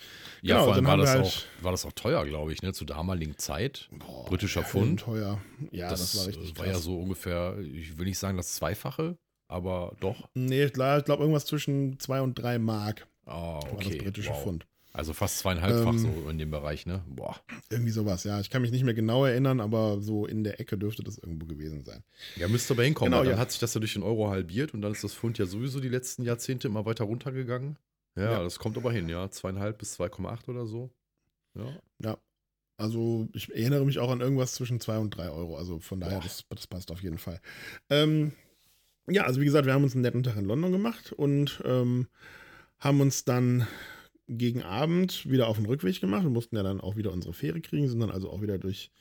ja, Genau, vor allem war das, wir auch, halt- war das auch teuer, glaube ich, ne? Zur damaligen Zeit. Boah, Britischer Pfund. Teuer. Ja, das, war richtig war krass. ja so ungefähr, ich will nicht sagen das Zweifache, aber doch. Nee, ich glaube irgendwas zwischen zwei und drei Mark Ah, war okay. das britische wow. Pfund. Also fast zweieinhalbfach Ähm, so in dem Bereich, ne? Boah. Irgendwie sowas, ja. Ich kann mich nicht mehr genau erinnern, aber so in der Ecke dürfte das irgendwo gewesen sein. Ja, müsste aber hinkommen. Genau, dann ja. hat sich das ja durch den Euro halbiert und dann ist das Pfund ja sowieso die letzten Jahrzehnte immer weiter runtergegangen. Ja, Ja. das kommt aber hin, ja. Zweieinhalb bis 2,8 oder so. Ja. Ja. Also ich erinnere mich auch an irgendwas zwischen zwei und drei Euro. Also von daher, das, das passt auf jeden Fall. Ähm, ja, also wie gesagt, wir haben uns einen netten Tag in London gemacht und ähm, haben uns dann gegen Abend wieder auf den Rückweg gemacht. Wir mussten ja dann auch wieder unsere Fähre kriegen, sind dann also auch wieder durch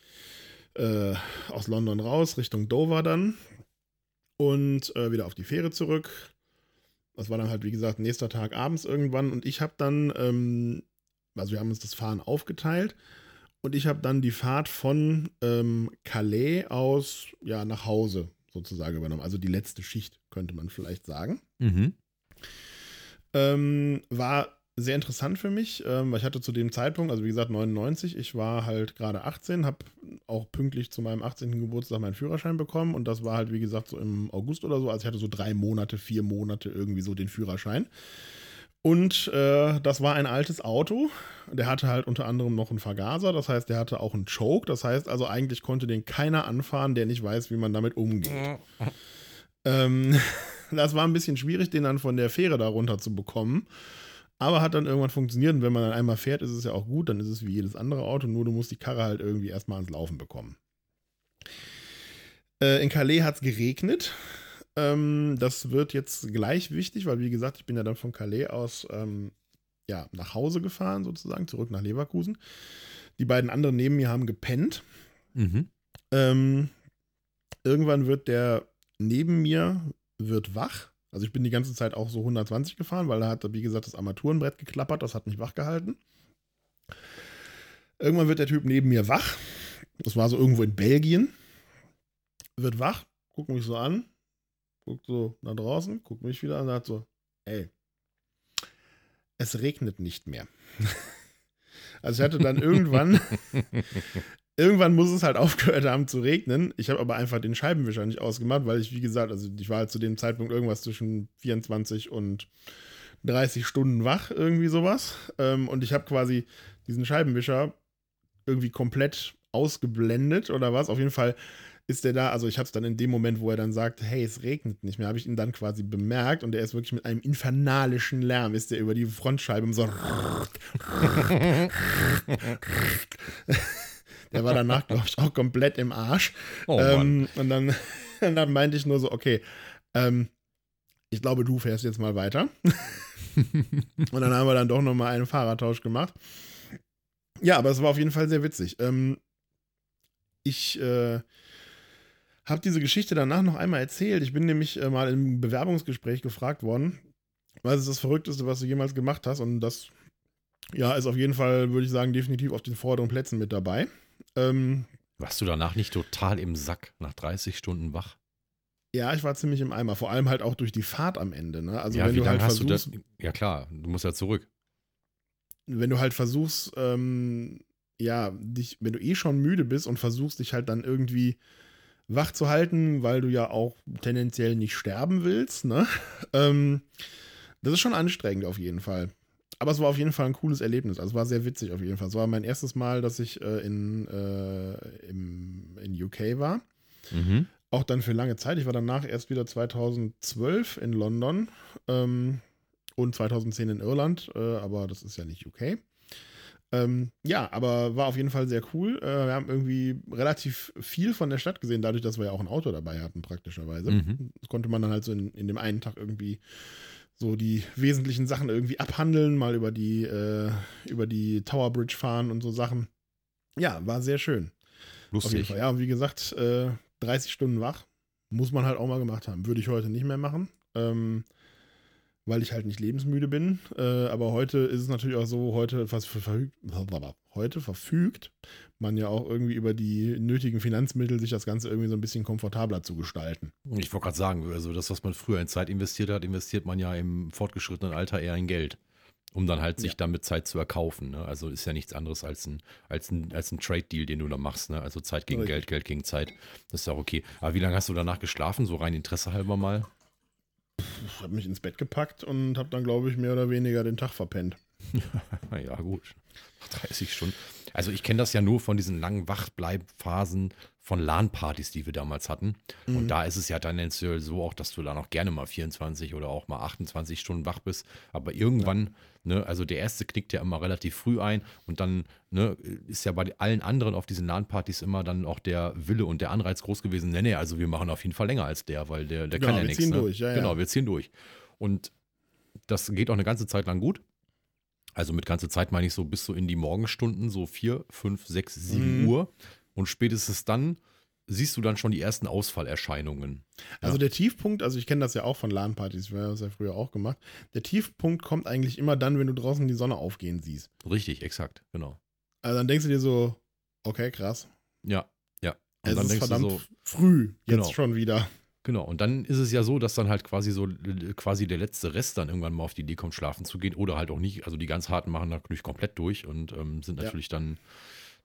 äh, aus London raus, Richtung Dover dann. Und äh, wieder auf die Fähre zurück. Das war dann halt, wie gesagt, nächster Tag abends irgendwann. Und ich habe dann, ähm, also wir haben uns das Fahren aufgeteilt. Und ich habe dann die Fahrt von ähm, Calais aus ja, nach Hause sozusagen übernommen. Also die letzte Schicht, könnte man vielleicht sagen. Mhm. Ähm, war sehr interessant für mich, ähm, weil ich hatte zu dem Zeitpunkt, also wie gesagt 99, ich war halt gerade 18, habe auch pünktlich zu meinem 18. Geburtstag meinen Führerschein bekommen und das war halt wie gesagt so im August oder so, also ich hatte so drei Monate, vier Monate irgendwie so den Führerschein. Und äh, das war ein altes Auto. Der hatte halt unter anderem noch einen Vergaser, das heißt, der hatte auch einen Choke. Das heißt also, eigentlich konnte den keiner anfahren, der nicht weiß, wie man damit umgeht. ähm, das war ein bisschen schwierig, den dann von der Fähre da runter zu bekommen. Aber hat dann irgendwann funktioniert und wenn man dann einmal fährt, ist es ja auch gut, dann ist es wie jedes andere Auto, nur du musst die Karre halt irgendwie erstmal ans Laufen bekommen. Äh, in Calais hat es geregnet. Ähm, das wird jetzt gleich wichtig, weil wie gesagt, ich bin ja dann von Calais aus ähm, ja, nach Hause gefahren, sozusagen, zurück nach Leverkusen. Die beiden anderen neben mir haben gepennt. Mhm. Ähm, irgendwann wird der neben mir wird wach also ich bin die ganze Zeit auch so 120 gefahren, weil da hat, wie gesagt, das Armaturenbrett geklappert, das hat mich wach gehalten. Irgendwann wird der Typ neben mir wach. Das war so irgendwo in Belgien. Wird wach, guckt mich so an, guckt so nach draußen, guckt mich wieder an und sagt so, ey, es regnet nicht mehr. also ich hatte dann irgendwann irgendwann muss es halt aufgehört haben zu regnen. Ich habe aber einfach den Scheibenwischer nicht ausgemacht, weil ich, wie gesagt, also ich war halt zu dem Zeitpunkt irgendwas zwischen 24 und 30 Stunden wach, irgendwie sowas. Ähm, und ich habe quasi diesen Scheibenwischer irgendwie komplett ausgeblendet oder was. Auf jeden Fall ist der da, also ich habe es dann in dem Moment, wo er dann sagt, hey, es regnet nicht mehr, habe ich ihn dann quasi bemerkt und er ist wirklich mit einem infernalischen Lärm, ist der über die Frontscheibe so Der war danach, glaube ich, auch komplett im Arsch. Oh, ähm, und, dann, und dann meinte ich nur so, okay, ähm, ich glaube, du fährst jetzt mal weiter. und dann haben wir dann doch nochmal einen Fahrertausch gemacht. Ja, aber es war auf jeden Fall sehr witzig. Ähm, ich äh, habe diese Geschichte danach noch einmal erzählt. Ich bin nämlich äh, mal im Bewerbungsgespräch gefragt worden, was ist das Verrückteste, was du jemals gemacht hast? Und das, ja, ist auf jeden Fall, würde ich sagen, definitiv auf den vorderen Plätzen mit dabei. Ähm, Warst du danach nicht total im Sack nach 30 Stunden wach? ja, ich war ziemlich im Eimer. Vor allem halt auch durch die Fahrt am Ende. Ne? Also ja, wenn du halt du versuchst, das? Ja klar, du musst ja zurück. wenn du halt versuchst, ähm, ja, dich, wenn du eh schon müde bist und versuchst, dich halt dann irgendwie wach zu halten, weil du ja auch tendenziell nicht sterben willst, ne? Ähm, das ist schon anstrengend auf jeden Fall. Aber es war auf jeden Fall ein cooles Erlebnis. Also es war sehr witzig auf jeden Fall. Es war mein erstes Mal, dass ich äh, in, äh, im, in UK war. Mhm. Auch dann für lange Zeit. Ich war danach erst wieder 2012 in London ähm, und 2010 in Irland, äh, aber das ist ja nicht UK. Ähm, ja, aber war auf jeden Fall sehr cool. Äh, wir haben irgendwie relativ viel von der Stadt gesehen, dadurch, dass wir ja auch ein Auto dabei hatten, praktischerweise. Mhm. Das konnte man dann halt so in, in dem einen Tag irgendwie so die wesentlichen Sachen irgendwie abhandeln, mal über die, äh, über die Tower Bridge fahren und so Sachen. Ja, war sehr schön. Auf jeden Lustig. Fall. Ja, und wie gesagt, äh, 30 Stunden wach. Muss man halt auch mal gemacht haben. Würde ich heute nicht mehr machen. Ähm, weil ich halt nicht lebensmüde bin. Äh, aber heute ist es natürlich auch so, heute, was für verfügt, heute verfügt man ja auch irgendwie über die nötigen Finanzmittel, sich das Ganze irgendwie so ein bisschen komfortabler zu gestalten. Ich wollte gerade sagen, also das, was man früher in Zeit investiert hat, investiert man ja im fortgeschrittenen Alter eher in Geld. Um dann halt sich Ja. damit Zeit zu erkaufen. Ne? Also ist ja nichts anderes als ein, als ein, als ein Trade-Deal, den du da machst. Ne? Also Zeit gegen Richtig. Geld, Geld gegen Zeit. Das ist ja auch okay. Aber wie lange hast du danach geschlafen? So rein Interesse halber mal? Ich habe mich ins Bett gepackt und habe dann, glaube ich, mehr oder weniger den Tag verpennt. Ja, gut. 30 Stunden. Also ich kenne das ja nur von diesen langen Wachbleibphasen von LAN-Partys, die wir damals hatten. Mhm. Und da ist es ja tendenziell so auch, dass du da noch gerne mal 24 oder auch mal 28 Stunden wach bist. Aber irgendwann, ne, also der erste knickt ja immer relativ früh ein und dann ne, ist ja bei allen anderen auf diesen LAN-Partys immer dann auch der Wille und der Anreiz groß gewesen. Nee, nee, also wir machen auf jeden Fall länger als der, weil der, der Genau, kann ja wir nichts. ziehen ne? durch, ja, ja. Genau, wir ziehen durch. Und das geht auch eine ganze Zeit lang gut. Also mit ganze Zeit meine ich so bis so in die Morgenstunden, so 4, 5, 6, 7 Mhm. Uhr. Und spätestens dann siehst du dann schon die ersten Ausfallerscheinungen. Also Ja. der Tiefpunkt, also ich kenne das ja auch von LAN-Partys, wir haben das ja früher auch gemacht. Der Tiefpunkt kommt eigentlich immer dann, wenn du draußen die Sonne aufgehen siehst. Richtig, exakt, genau. Also dann denkst du dir so, okay, krass. Ja, ja. Und Es dann ist denkst du verdammt so, früh jetzt Genau. schon wieder. Genau, und dann ist es ja so, dass dann halt quasi so äh, quasi der letzte Rest dann irgendwann mal auf die Idee kommt, schlafen zu gehen oder halt auch nicht. Also die ganz harten machen natürlich komplett durch und ähm, sind Ja. natürlich dann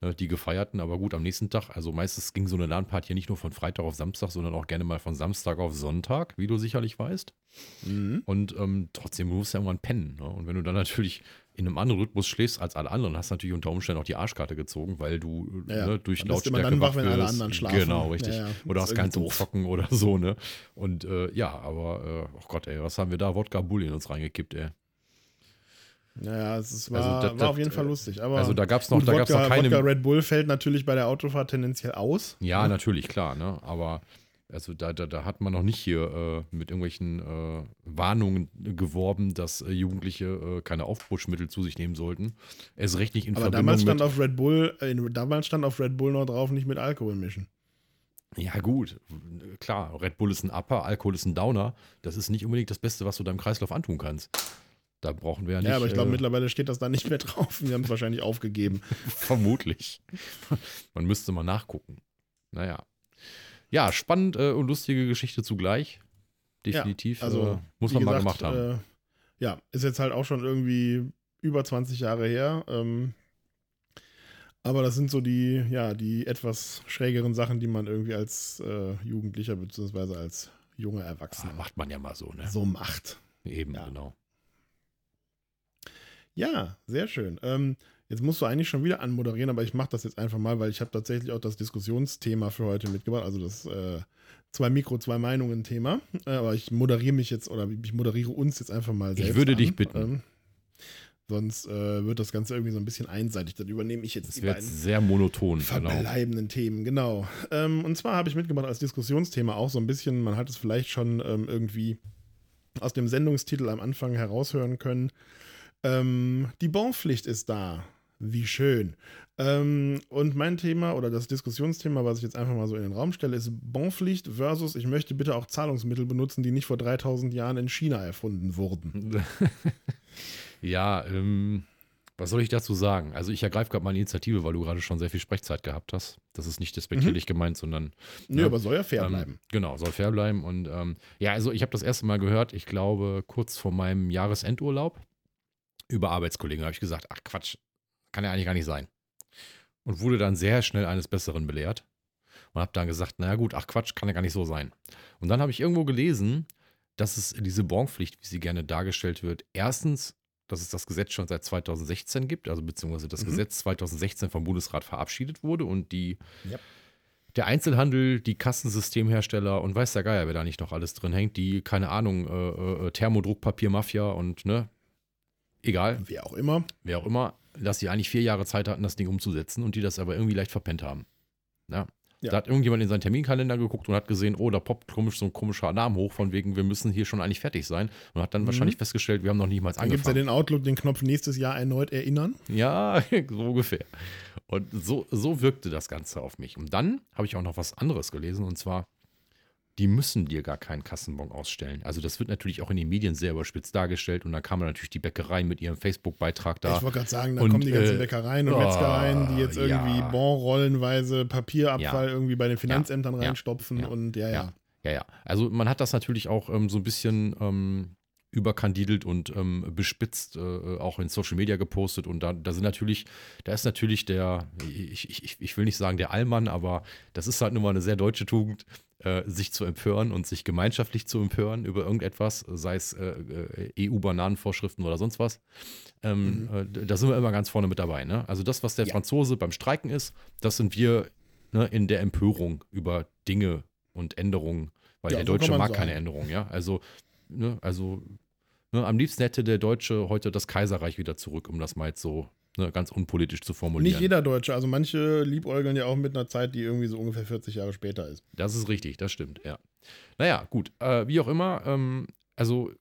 ne, die Gefeierten, aber gut, am nächsten Tag, also meistens ging so eine LAN-Party nicht nur von Freitag auf Samstag, sondern auch gerne mal von Samstag auf Sonntag, wie du sicherlich weißt. Mhm. Und ähm, trotzdem musst du ja irgendwann pennen. Ne? Und wenn du dann natürlich in einem anderen Rhythmus schläfst als alle anderen, hast du natürlich unter Umständen auch die Arschkarte gezogen, weil du Ja, ne, durch Dann Lautstärke dann wach, wenn alle anderen schlafen. Genau, richtig. Ja, ja. Oder Das hast keinen zum. Zocken oder so, ne? Und äh, ja, aber, äh, oh Gott, ey, was haben wir da? Wodka Bull in uns reingekippt, ey. Naja, es Also war, das- war auf jeden Fall lustig. Aber Also da gab es noch, gut, da gab's Wodka, noch keine. Wodka Red Bull fällt natürlich bei der Autofahrt tendenziell aus. Ja, natürlich, klar, ne? Aber also da, da, da hat man noch nicht hier äh, mit irgendwelchen äh, Warnungen geworben, dass äh, Jugendliche äh, keine Aufputschmittel zu sich nehmen sollten. Es recht nicht in Aber Verbindung damals mit. stand auf Red Bull, damals stand auf Red Bull noch drauf, nicht mit Alkohol mischen. Ja, gut, klar, Red Bull ist ein Upper, Alkohol ist ein Downer. Das ist nicht unbedingt das Beste, was du deinem Kreislauf antun kannst. Da brauchen wir ja nicht. Ja, aber ich glaube, äh, mittlerweile steht das da nicht mehr drauf. Wir haben es wahrscheinlich aufgegeben. Vermutlich. Man müsste mal nachgucken. Naja. Ja, spannend äh, und lustige Geschichte zugleich. Definitiv. Also, äh, muss man mal gesagt, gemacht haben. Äh, ja, ist jetzt halt auch schon irgendwie über 20 Jahre her. Ähm, aber das sind so die, ja, die etwas schrägeren Sachen, die man irgendwie als äh, Jugendlicher bzw. als junger Ah, Erwachsener macht man ja mal so, ne? so macht. Eben, Ja. genau. Ja, sehr schön. Ähm, jetzt musst du eigentlich schon wieder anmoderieren, aber ich mache das jetzt einfach mal, weil ich habe tatsächlich auch das Diskussionsthema für heute mitgebracht, also das äh, zwei Mikro, zwei Meinungen Thema. Äh, aber ich moderiere mich jetzt oder ich moderiere uns jetzt einfach mal Ich selbst. würde an. dich bitten. Ähm, sonst äh, wird das Ganze irgendwie so ein bisschen einseitig. Dann übernehme ich jetzt Das die wird beiden sehr monoton. Genau. verbleibenden Themen, genau. Ähm, und zwar habe ich mitgebracht als Diskussionsthema auch so ein bisschen, man hat es vielleicht schon ähm, irgendwie aus dem Sendungstitel am Anfang heraushören können. Ähm, die Bonpflicht ist da. Wie schön. Ähm, und mein Thema oder das Diskussionsthema, was ich jetzt einfach mal so in den Raum stelle, ist Bonpflicht versus ich möchte bitte auch Zahlungsmittel benutzen, die nicht vor 3000 Jahren in China erfunden wurden. ja, ähm, was soll ich dazu sagen? Also ich ergreife gerade mal eine Initiative, weil du gerade schon sehr viel Sprechzeit gehabt hast. Das ist nicht despektierlich gemeint, sondern Nö, Ja. aber soll ja fair ähm, bleiben. Genau, soll fair bleiben. Und ähm, ja, also ich habe das erste Mal gehört, ich glaube, kurz vor meinem Jahresendurlaub über Arbeitskollegen habe ich gesagt, ach Quatsch, kann ja eigentlich gar nicht sein. Und wurde dann sehr schnell eines Besseren belehrt und habe dann gesagt, naja gut, ach Quatsch, kann ja gar nicht so sein. Und dann habe ich irgendwo gelesen, dass es diese Bonpflicht, wie sie gerne dargestellt wird, erstens, dass es das Gesetz schon seit 2016 gibt, also beziehungsweise das Mhm. Gesetz 2016 vom Bundesrat verabschiedet wurde und die Yep. der Einzelhandel, die Kassensystemhersteller und weiß der Geier, wer da nicht noch alles drin hängt, die, keine Ahnung, äh, äh, Thermodruckpapier-Mafia und, ne, egal, Wer auch immer. wer auch immer, dass die eigentlich vier Jahre Zeit hatten, das Ding umzusetzen und die das aber irgendwie leicht verpennt haben. Ja. Ja. Da hat irgendjemand in seinen Terminkalender geguckt und hat gesehen, oh, da poppt komisch so ein komischer Alarm hoch, von wegen, wir müssen hier schon eigentlich fertig sein. Und hat dann Mhm. wahrscheinlich festgestellt, wir haben noch nicht mal Dann gibt es ja angefangen. den Outlook, den Knopf nächstes Jahr erneut erinnern. Ja, so ungefähr. Und so, so wirkte das Ganze auf mich. Und dann habe ich auch noch was anderes gelesen, und zwar, die müssen dir gar keinen Kassenbon ausstellen. Also das wird natürlich auch in den Medien sehr überspitzt dargestellt und dann kam natürlich die Bäckerei mit ihrem Facebook-Beitrag da. Ich wollte gerade sagen, da Und, kommen die ganzen äh, Bäckereien und oh, Metzgereien, die jetzt irgendwie ja. Bonrollenweise Papierabfall irgendwie bei den Finanzämtern ja, reinstopfen ja, und ja, ja. ja. Ja, ja. Also man hat das natürlich auch ähm, so ein bisschen ähm, überkandidelt und ähm, bespitzt äh, auch in Social Media gepostet und da, da sind natürlich, da ist natürlich der, ich, ich, ich will nicht sagen der Allmann, aber das ist halt nun mal eine sehr deutsche Tugend, äh, sich zu empören und sich gemeinschaftlich zu empören über irgendetwas, sei es äh, äh, EU-Bananenvorschriften oder sonst was. Ähm, äh, da sind wir immer ganz vorne mit dabei. Ne? Also das, was der Ja. Franzose beim Streiken ist, das sind wir ne, in der Empörung über Dinge und Änderungen, weil Ja, der Deutsche mag sagen. keine Änderungen, ja. Also, ne, also ne, am liebsten hätte der Deutsche heute das Kaiserreich wieder zurück, um das mal jetzt so ne, ganz unpolitisch zu formulieren. Nicht jeder Deutsche, also manche liebäugeln ja auch mit einer Zeit, die irgendwie so ungefähr 40 Jahre später ist. Das ist richtig, das stimmt, ja. Naja, gut, äh, wie auch immer, ähm, also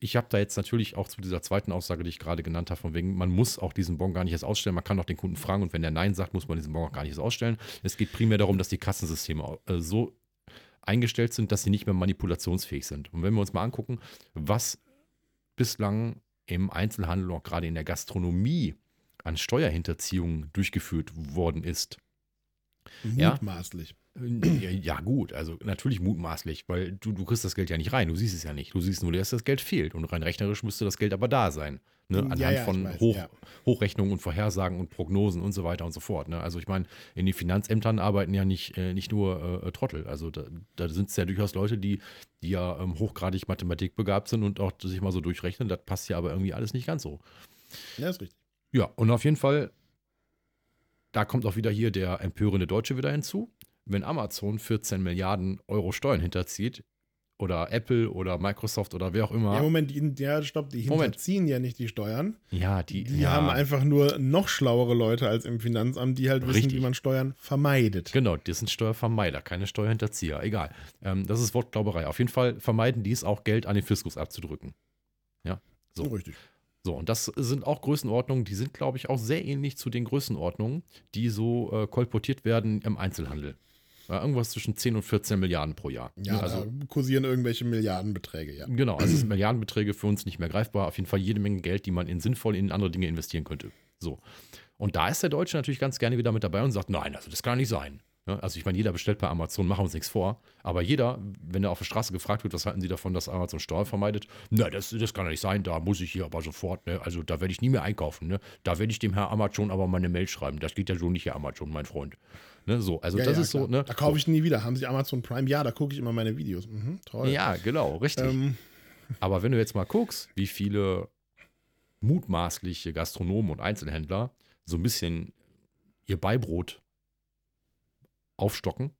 ich habe da jetzt natürlich auch zu dieser zweiten Aussage, die ich gerade genannt habe, von wegen, man muss auch diesen Bon gar nicht erst ausstellen, man kann auch den Kunden fragen und wenn der Nein sagt, muss man diesen Bon auch gar nicht erst ausstellen. Es geht primär darum, dass die Kassensysteme äh, so eingestellt sind, dass sie nicht mehr manipulationsfähig sind. Und wenn wir uns mal angucken, was bislang im Einzelhandel, auch gerade in der Gastronomie, an Steuerhinterziehungen durchgeführt worden ist, Ja. Ja, gut, also natürlich mutmaßlich, weil du, du kriegst das Geld ja nicht rein, du siehst es ja nicht. Du siehst nur, dass das Geld fehlt und rein rechnerisch müsste das Geld aber da sein. Ne? Ja, Anhand ja, ich von weiß, Hoch, ja. Hochrechnungen und Vorhersagen und Prognosen und so weiter und so fort. Ne? Also ich meine, in den Finanzämtern arbeiten ja nicht, äh, nicht nur äh, Trottel. Also da, da sind es ja durchaus Leute, die, die ja ähm, hochgradig mathematikbegabt sind und auch sich mal so durchrechnen. Das passt ja aber irgendwie alles nicht ganz so. Ja, ist richtig. Ja, und auf jeden Fall, da kommt auch wieder hier der empörende Deutsche wieder hinzu. Wenn Amazon 14 Milliarden Euro Steuern hinterzieht, oder Apple oder Microsoft oder wer auch immer. Ja, Moment, die, ja, stopp, die Moment. hinterziehen ja nicht die Steuern. Ja, die, Die ja, haben einfach nur noch schlauere Leute als im Finanzamt, die halt wissen, Richtig. wie man Steuern vermeidet. Genau, das sind Steuervermeider, keine Steuerhinterzieher. Egal. Ähm, das ist Wortglauberei. Auf jeden Fall vermeiden die es auch, Geld an den Fiskus abzudrücken. Ja, so. Richtig. So, und das sind auch Größenordnungen, die sind, glaube ich, auch sehr ähnlich zu den Größenordnungen, die so äh, kolportiert werden im Einzelhandel. Ja, irgendwas zwischen 10 und 14 Milliarden pro Jahr. Ja, also, kursieren irgendwelche Milliardenbeträge, ja. Genau, also sind Milliardenbeträge für uns nicht mehr greifbar. Auf jeden Fall jede Menge Geld, die man in sinnvoll in andere Dinge investieren könnte. So. Und da ist der Deutsche natürlich ganz gerne wieder mit dabei und sagt, nein, also das kann nicht sein. Also ich meine, jeder bestellt bei Amazon, machen wir uns nichts vor. Aber jeder, wenn er auf der Straße gefragt wird, was halten Sie davon, dass Amazon Steuern vermeidet? Na, das, das kann ja nicht sein, da muss ich hier aber sofort, ne? also da werde ich nie mehr einkaufen. Ne? Da werde ich dem Herr Amazon aber mal eine Mail schreiben. Das geht ja so nicht, Herr Amazon, mein Freund. Ne? So, also ja, das ja, ist so, klar. ne? Da kaufe ich nie wieder. Haben Sie Amazon Prime? Ja, da gucke ich immer meine Videos. Mhm, toll. Ja, genau, richtig. Ähm, Aber wenn du jetzt mal guckst, wie viele mutmaßliche Gastronomen und Einzelhändler so ein bisschen ihr Beibrot aufstocken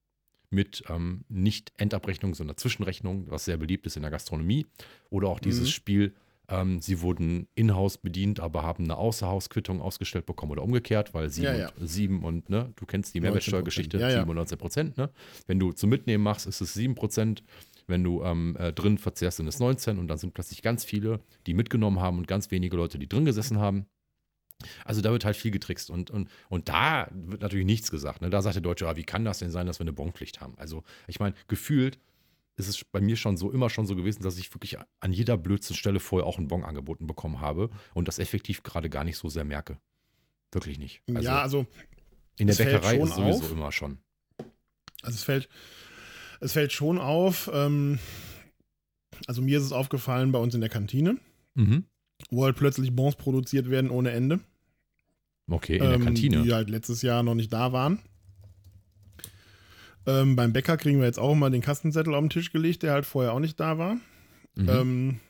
mit ähm, nicht Endabrechnung, sondern Zwischenrechnung, was sehr beliebt ist in der Gastronomie. Oder auch dieses Mhm. Spiel, ähm, sie wurden in-house bedient, aber haben eine Außerhausquittung ausgestellt bekommen oder umgekehrt, weil sieben, Ja, ja. Und, sieben und, ne, du kennst die 19%. Mehrwertsteuergeschichte, ja. 7 und 19 Prozent, ne? Wenn du zum Mitnehmen machst, ist es 7 Prozent. Wenn du ähm, äh, drin verzehrst, sind es 19 und dann sind plötzlich ganz viele, die mitgenommen haben und ganz wenige Leute, die drin gesessen haben. Also da wird halt viel getrickst und, und, und da wird natürlich nichts gesagt. Ne? Da sagt der Deutsche, ah, wie kann das denn sein, dass wir eine Bonpflicht haben? Also ich meine, gefühlt ist es bei mir schon so immer schon so gewesen, dass ich wirklich an jeder blödsten Stelle vorher auch einen Bon angeboten bekommen habe und das effektiv gerade gar nicht so sehr merke. Wirklich nicht. Also ja, also, in der Bäckerei ist sowieso auf. immer schon. also es fällt, es fällt schon auf. Ähm, also mir ist es aufgefallen bei uns in der Kantine, Mhm. wo halt plötzlich Bons produziert werden ohne Ende. Okay, in der ähm, Kantine. Die halt letztes Jahr noch nicht da waren. Ähm, beim Bäcker kriegen wir jetzt auch mal den Kastenzettel auf den Tisch gelegt, der halt vorher auch nicht da war. Mhm. Ähm,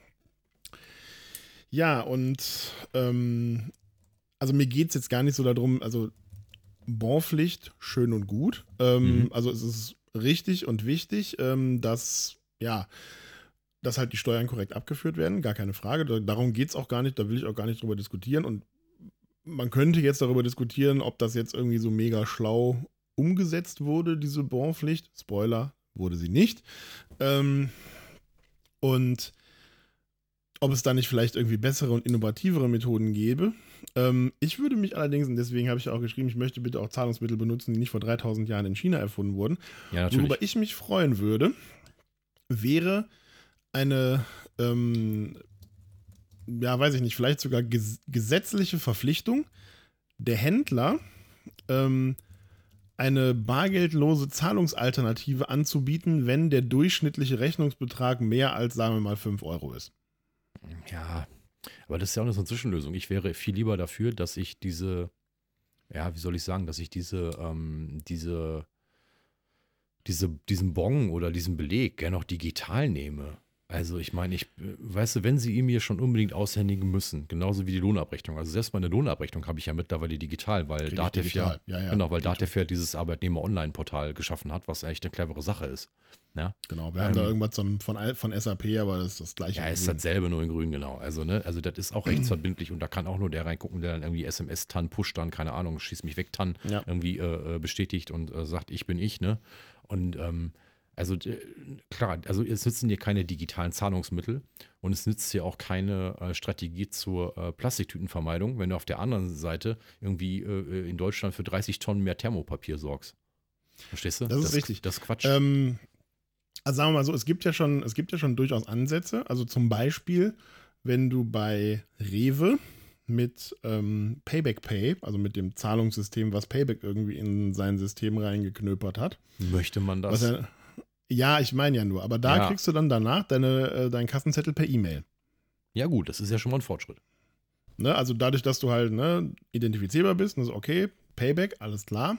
ja, und ähm, also mir geht es jetzt gar nicht so darum, also Bonpflicht, schön und gut. Ähm, Mhm. Also es ist richtig und wichtig, ähm, dass, ja, dass halt die Steuern korrekt abgeführt werden, gar keine Frage. Da, darum geht es auch gar nicht, da will ich auch gar nicht drüber diskutieren. Und man könnte jetzt darüber diskutieren, ob das jetzt irgendwie so mega schlau umgesetzt wurde, diese Bonpflicht. Spoiler, wurde sie nicht. Ähm, und ob es da nicht vielleicht irgendwie bessere und innovativere Methoden gäbe. Ähm, ich würde mich allerdings, und deswegen habe ich auch geschrieben, ich möchte bitte auch Zahlungsmittel benutzen, die nicht vor 3000 Jahren in China erfunden wurden. ja, natürlich. Worüber ich mich freuen würde, wäre eine, ähm, ja, weiß ich nicht, vielleicht sogar ges gesetzliche Verpflichtung der Händler, ähm, eine bargeldlose Zahlungsalternative anzubieten, wenn der durchschnittliche Rechnungsbetrag mehr als, sagen wir mal, 5 Euro ist. Ja, aber das ist ja auch nur so eine Zwischenlösung. Ich wäre viel lieber dafür, dass ich diese, ja, wie soll ich sagen, dass ich diese, ähm, diese, diese, diesen Bon oder diesen Beleg gerne auch digital nehme. Also ich meine, ich, äh, weißt du, wenn sie ihn mir schon unbedingt aushändigen müssen, genauso wie die Lohnabrechnung. Also selbst meine Lohnabrechnung habe ich ja mittlerweile digital, weil Datev ja, digital. Ja, ja. genau, weil Datev ja dieses Arbeitnehmer-Online-Portal geschaffen hat, was echt eine clevere Sache ist. Ja, Genau, wir haben da Ähm, irgendwas von, von, von SAP, aber das ist das gleiche. Ja, ist dasselbe, nur in grün, genau. Also, ne, also das ist auch rechtsverbindlich und da kann auch nur der reingucken, der dann irgendwie SMS-TAN, Push-TAN, keine Ahnung, schieß mich weg, TAN, Ja. irgendwie äh, äh, bestätigt und äh, sagt, ich bin ich, ne? Und ähm, also äh, klar, also es nützen dir keine digitalen Zahlungsmittel und es nützt dir auch keine äh, Strategie zur äh, Plastiktütenvermeidung, wenn du auf der anderen Seite irgendwie äh, in Deutschland für 30 Tonnen mehr Thermopapier sorgst. Verstehst du? Das ist richtig. Das ist Quatsch. Ähm, also sagen wir mal so, es gibt ja schon, es gibt ja schon durchaus Ansätze. Also zum Beispiel, wenn du bei Rewe mit ähm, Payback Pay, also mit dem Zahlungssystem, was Payback irgendwie in sein System reingeknöpert hat. Möchte man das? Er, ja, ich meine ja nur, aber da ja. kriegst du dann danach deine, äh, deinen Kassenzettel per E-Mail. Ja, gut, das ist ja schon mal ein Fortschritt. Ne, also dadurch, dass du halt ne, identifizierbar bist, ist okay, Payback, alles klar.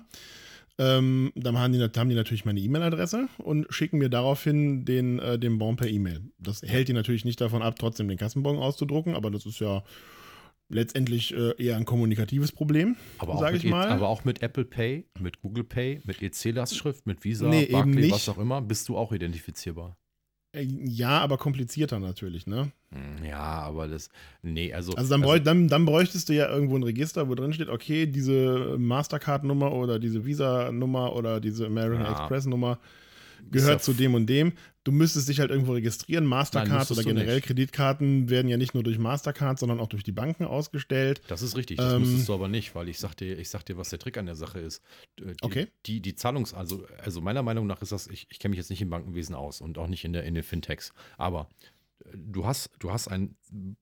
Ähm, dann haben die, haben die natürlich meine E-Mail-Adresse und schicken mir daraufhin den, äh, den Bon per E-Mail. Das hält die natürlich nicht davon ab, trotzdem den Kassenbon auszudrucken, aber das ist ja letztendlich äh, eher ein kommunikatives Problem, sage ich e mal. aber auch mit Apple Pay, mit Google Pay, mit EC-Lastschrift, mit Visa, nee, Barclay, was auch immer, bist du auch identifizierbar. Äh, ja, aber komplizierter natürlich, ne? Hm, ja, aber das. Nee, also. Also dann, also, bräuch, dann, dann bräuchtest du ja irgendwo ein Register, wo drin steht, okay, diese Mastercard-Nummer oder diese Visa-Nummer oder diese American ja. Express-Nummer gehört zu dem und dem. Du müsstest dich halt irgendwo registrieren. Mastercard Nein, oder generell Kreditkarten werden ja nicht nur durch Mastercard, sondern auch durch die Banken ausgestellt. Das ist richtig, das ähm, müsstest du aber nicht, weil ich sag dir, ich sag dir, was der Trick an der Sache ist. Die, okay. Die, die Zahlungs-, also, also meiner Meinung nach ist das, ich, ich kenne mich jetzt nicht im Bankenwesen aus und auch nicht in, der, in den Fintechs, aber äh, du hast, du hast ein